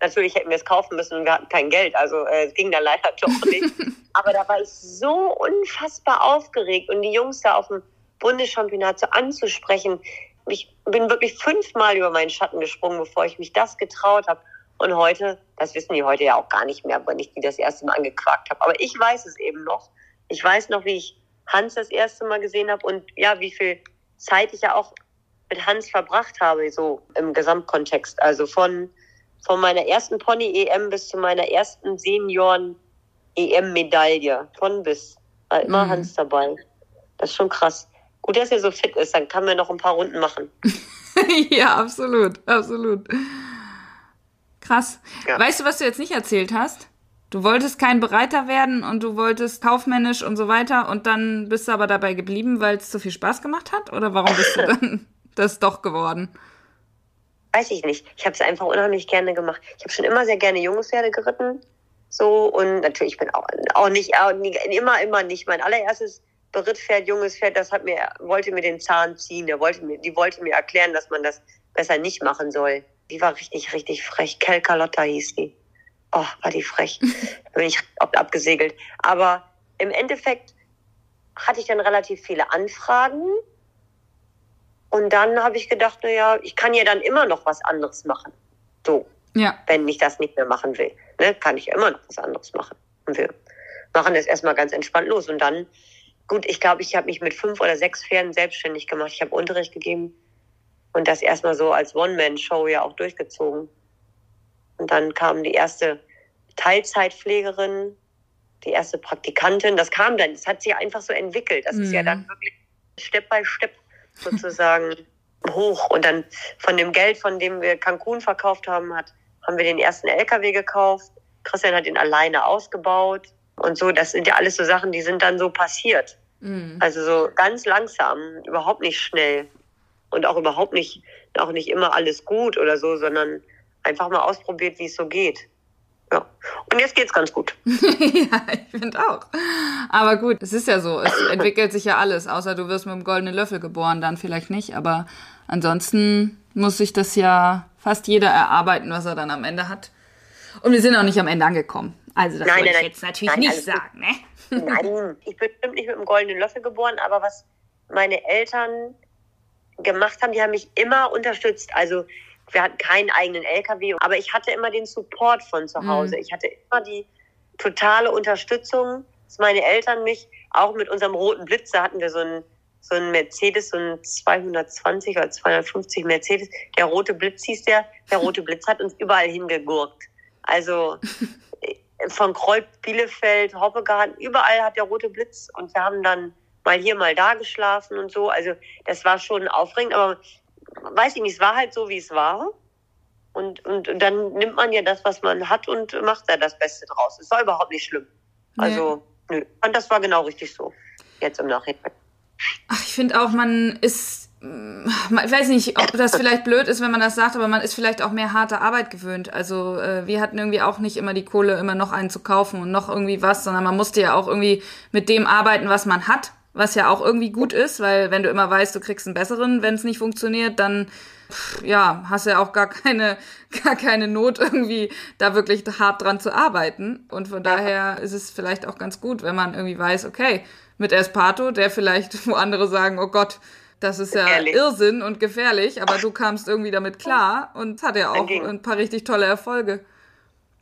Natürlich hätten wir es kaufen müssen und wir hatten kein Geld. Also äh, es ging da leider doch nicht. Aber da war ich so unfassbar aufgeregt und die Jungs da auf dem Bundeschampionat so anzusprechen. Ich bin wirklich fünfmal über meinen Schatten gesprungen, bevor ich mich das getraut habe. Und heute, das wissen die heute ja auch gar nicht mehr, wenn ich die das erste Mal angequakt habe. Aber ich weiß es eben noch. Ich weiß noch, wie ich Hans das erste Mal gesehen habe und ja, wie viel Zeit ich ja auch mit Hans verbracht habe, so im Gesamtkontext. Also von, von meiner ersten Pony-EM bis zu meiner ersten Senioren-EM-Medaille. Von bis. War immer Mhm. Hans dabei. Das ist schon krass. Gut, dass er so fit ist, dann kann man noch ein paar Runden machen. ja, absolut, absolut. Krass. Ja. Weißt du, was du jetzt nicht erzählt hast? Du wolltest kein Bereiter werden und du wolltest kaufmännisch und so weiter und dann bist du aber dabei geblieben, weil es so viel Spaß gemacht hat? Oder warum bist du dann das doch geworden? Weiß ich nicht. Ich habe es einfach unheimlich gerne gemacht. Ich habe schon immer sehr gerne junge Pferde geritten. So, und natürlich, ich bin auch, auch nicht, auch nie, immer, immer nicht. Mein allererstes Berittpferd, junges Pferd, das hat mir, wollte mir den Zahn ziehen. Der wollte mir, die wollte mir erklären, dass man das besser nicht machen soll. Die war richtig, richtig frech. Kel Carlotta hieß die. Oh, war die frech. Da bin ich ab- abgesegelt. Aber im Endeffekt hatte ich dann relativ viele Anfragen. Und dann habe ich gedacht, na ja, ich kann ja dann immer noch was anderes machen. So, Ja. wenn ich das nicht mehr machen will, ne, kann ich ja immer noch was anderes machen. Und wir machen das erstmal ganz entspannt los. Und dann, gut, ich glaube, ich habe mich mit fünf oder sechs Pferden selbstständig gemacht. Ich habe Unterricht gegeben und das erstmal so als One-Man-Show ja auch durchgezogen. Und dann kam die erste Teilzeitpflegerin, die erste Praktikantin. Das kam dann, das hat sich einfach so entwickelt. Das ist ja Mhm. dann wirklich Step by Step sozusagen hoch. Und dann von dem Geld, von dem wir Cancun verkauft haben, hat, haben wir den ersten LKW gekauft. Christian hat ihn alleine ausgebaut. Und so, das sind ja alles so Sachen, die sind dann so passiert. Mhm. Also so ganz langsam, überhaupt nicht schnell. Und auch überhaupt nicht, auch nicht immer alles gut oder so, sondern einfach mal ausprobiert, wie es so geht. Ja. Und jetzt geht's ganz gut. ja, ich finde auch. Aber gut, es ist ja so, es entwickelt sich ja alles, außer du wirst mit dem goldenen Löffel geboren, dann vielleicht nicht, aber ansonsten muss sich das ja fast jeder erarbeiten, was er dann am Ende hat. Und wir sind auch nicht am Ende angekommen. Also das Nein, wollte nein, ich jetzt natürlich Nein, nicht sagen, ne? Nein, ich bin bestimmt nicht mit dem goldenen Löffel geboren, aber was meine Eltern gemacht haben, die haben mich immer unterstützt. Also wir hatten keinen eigenen LKW, aber ich hatte immer den Support von zu Hause. Mhm. Ich hatte immer die totale Unterstützung, dass meine Eltern mich, auch mit unserem roten Blitz, da hatten wir so einen, so einen Mercedes, so einen 220 oder 250 Mercedes. Der rote Blitz hieß der. Der rote Blitz hat uns überall hingegurkt. Also von Kreuz, Bielefeld, Hoppegarten, überall hat der rote Blitz und wir haben dann mal hier, mal da geschlafen und so. Also das war schon aufregend, aber weiß ich nicht, es war halt so, wie es war. Und, und dann nimmt man ja das, was man hat und macht da das Beste draus. Es war überhaupt nicht schlimm. Also, nö. Und das war genau richtig so. Jetzt im Nachhinein. Ach, ich finde auch, man ist, mm, ich weiß nicht, ob das vielleicht blöd ist, wenn man das sagt, aber man ist vielleicht auch mehr harte Arbeit gewöhnt. Also äh, wir hatten irgendwie auch nicht immer die Kohle, immer noch einen zu kaufen und noch irgendwie was, sondern man musste ja auch irgendwie mit dem arbeiten, was man hat, was ja auch irgendwie gut ist, weil wenn du immer weißt, du kriegst einen besseren, wenn es nicht funktioniert, dann ja, hast du ja auch gar keine, gar keine Not, irgendwie da wirklich hart dran zu arbeiten. Und von daher ist es vielleicht auch ganz gut, wenn man irgendwie weiß, okay, mit Esparto, der vielleicht, wo andere sagen, oh Gott, das ist ja Ehrlich. Irrsinn und gefährlich, aber du kamst irgendwie damit klar und hat ja auch ein paar richtig tolle Erfolge.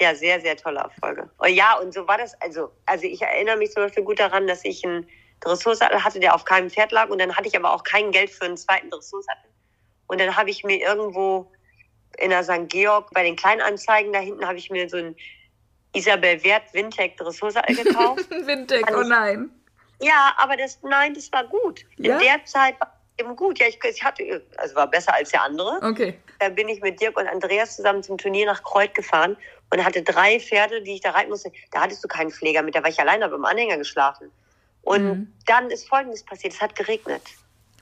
Ja, sehr, sehr tolle Erfolge. Oh, ja, und so war das. Also, also ich erinnere mich zum Beispiel gut daran, dass ich einen Dressursattel hatte, der auf keinem Pferd lag. Und dann hatte ich aber auch kein Geld für einen zweiten Dressursattel. Und dann habe ich mir irgendwo in der St. Georg bei den Kleinanzeigen da hinten habe ich mir so einen Isabel Wert Wintec Dressursattel gekauft. Wintec, oh nein. Ja, aber das, nein, das war gut. Ja? In der Zeit war eben gut. Ja, ich, ich hatte, also war besser als der andere. Okay. Da bin ich mit Dirk und Andreas zusammen zum Turnier nach Kreuth gefahren und hatte drei Pferde, die ich da reiten musste. Da hattest du keinen Pfleger mit, da war ich alleine, habe im Anhänger geschlafen. Und mhm. dann ist Folgendes passiert, es hat geregnet.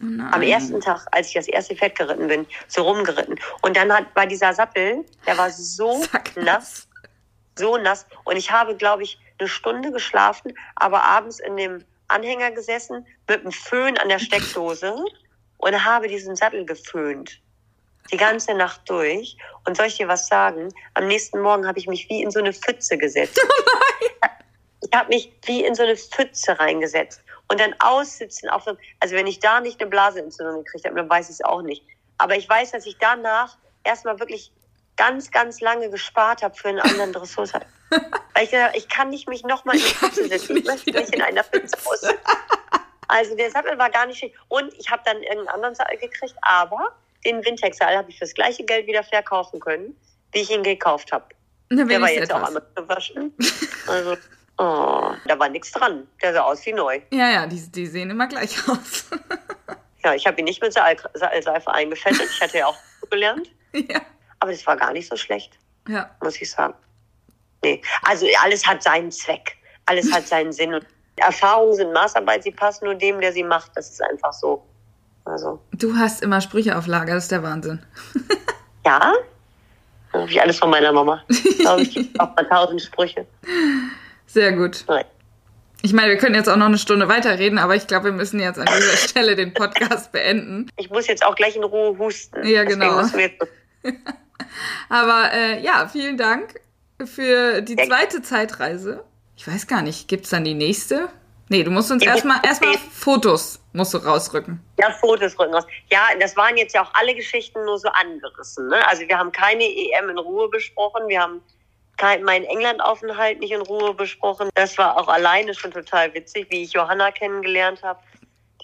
Oh Am ersten Tag, als ich das erste Pferd geritten bin, so rumgeritten. Und dann hat, war dieser Sattel, der war so nass, so nass. Und ich habe, glaube ich, eine Stunde geschlafen, aber abends in dem Anhänger gesessen, mit dem Föhn an der Steckdose und habe diesen Sattel geföhnt. Die ganze Nacht durch. Und soll ich dir was sagen? Am nächsten Morgen habe ich mich wie in so eine Pfütze gesetzt. Oh ich habe mich wie in so eine Pfütze reingesetzt. Und dann aussitzen auf so, also wenn ich da nicht eine Blasenentzündung gekriegt habe, dann weiß ich es auch nicht. Aber ich weiß, dass ich danach erstmal wirklich ganz, ganz lange gespart habe für einen anderen Dressursattel. Weil ich gesagt ich kann nicht mich nochmal in die Pfütze setzen. Ich möchte nicht in einer Pfütze aussitzen. Also der Sattel war gar nicht schlecht. Und ich habe dann irgendeinen anderen Sattel gekriegt, aber den Wintex-Sattel habe ich für das gleiche Geld wieder verkaufen können, wie ich ihn gekauft habe. Der war jetzt etwas. auch einmal gewaschen. Also, oh, da war nichts dran. Der sah aus wie neu. Ja, ja, die, die sehen immer gleich aus. ja, ich habe ihn nicht mit Seife eingefettet. Ich hatte ja auch gelernt. Ja. Aber das war gar nicht so schlecht. Ja. Muss ich sagen. Nee. Also alles hat seinen Zweck. Alles hat seinen Sinn. Und Erfahrungen sind Maßarbeit, sie passen nur dem, der sie macht. Das ist einfach so. Also. Du hast immer Sprüche auf Lager, das ist der Wahnsinn. ja? Wie alles von meiner Mama. Ich glaube, ich auch mal tausend Sprüche. Sehr gut. Ich meine, wir können jetzt auch noch eine Stunde weiterreden, aber ich glaube, wir müssen jetzt an dieser Stelle den Podcast beenden. Ich muss jetzt auch gleich in Ruhe husten. Ja, genau. aber äh, ja, vielen Dank für die zweite Zeitreise. Ich weiß gar nicht, gibt es dann die nächste? Nee, du musst uns erstmal erstmal Fotos musst du rausrücken. Ja, Fotos rücken raus. Ja, das waren jetzt ja auch alle Geschichten nur so angerissen. Ne? Also wir haben keine EM in Ruhe besprochen, wir haben meinen England-Aufenthalt nicht in Ruhe besprochen. Das war auch alleine schon total witzig, wie ich Johanna kennengelernt habe,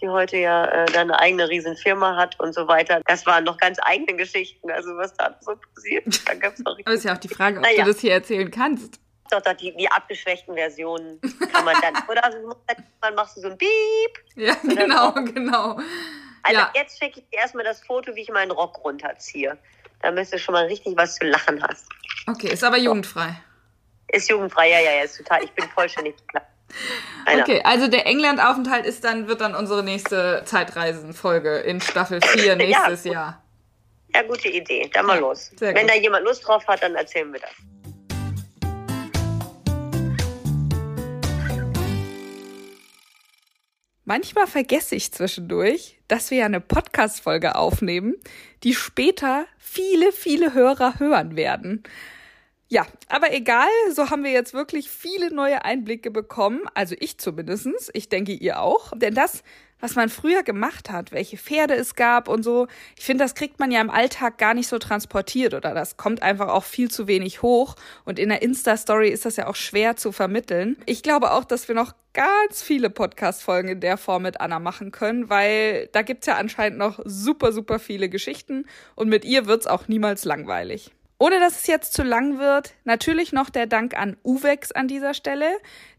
die heute ja äh, eine eigene Riesenfirma hat und so weiter. Das waren noch ganz eigene Geschichten, also was da so passiert. Da gab's noch Aber ist ja auch die Frage, ob naja. du das hier erzählen kannst doch, doch die, die abgeschwächten Versionen kann man dann. oder man machst du so ein Piep. Ja, genau, genau. Also ja. jetzt schicke ich dir erstmal das Foto, wie ich meinen Rock runterziehe. Damit du schon mal richtig was zu lachen hast. Okay, ist aber jugendfrei. Ist jugendfrei, ja, ja, ja, ist total. Ich bin vollständig klar. Okay, also der England-Aufenthalt ist dann, wird dann unsere nächste Zeitreisenfolge in Staffel 4 nächstes ja, Jahr. Ja, gute Idee. Dann mal los. Wenn gut. da jemand Lust drauf hat, dann erzählen wir das. Manchmal vergesse ich zwischendurch, dass wir ja eine Podcast-Folge aufnehmen, die später viele, viele Hörer hören werden. Ja, aber egal, so haben wir jetzt wirklich viele neue Einblicke bekommen, also ich zumindestens. ich denke ihr auch, denn das was man früher gemacht hat, welche Pferde es gab und so. Ich finde, das kriegt man ja im Alltag gar nicht so transportiert oder das kommt einfach auch viel zu wenig hoch. Und in der Insta-Story ist das ja auch schwer zu vermitteln. Ich glaube auch, dass wir noch ganz viele Podcast-Folgen in der Form mit Anna machen können, weil da gibt's ja anscheinend noch super, super viele Geschichten und mit ihr wird's auch niemals langweilig. Ohne dass es jetzt zu lang wird, natürlich noch der Dank an Uwex an dieser Stelle,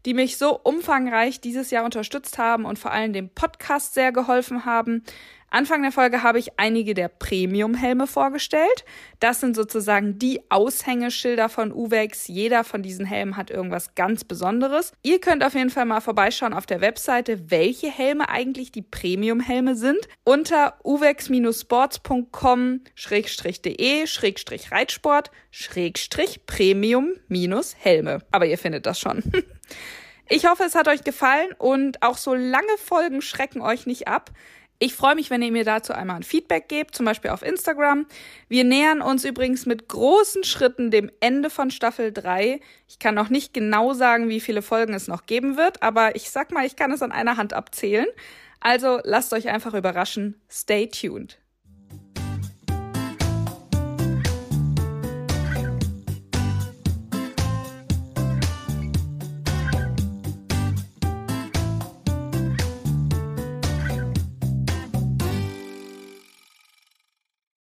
die mich so umfangreich dieses Jahr unterstützt haben und vor allem dem Podcast sehr geholfen haben. Anfang der Folge habe ich einige der Premium-Helme vorgestellt. Das sind sozusagen die Aushängeschilder von Uvex. Jeder von diesen Helmen hat irgendwas ganz Besonderes. Ihr könnt auf jeden Fall mal vorbeischauen auf der Webseite, welche Helme eigentlich die Premium-Helme sind. Unter uvex-sports.com-de-reitsport Premium-Helme. Aber ihr findet das schon. Ich hoffe, es hat euch gefallen und auch so lange Folgen schrecken euch nicht ab. Ich freue mich, wenn ihr mir dazu einmal ein Feedback gebt, zum Beispiel auf Instagram. Wir nähern uns übrigens mit großen Schritten dem Ende von Staffel 3. Ich kann noch nicht genau sagen, wie viele Folgen es noch geben wird, aber ich sag mal, ich kann es an einer Hand abzählen. Also lasst euch einfach überraschen. Stay tuned.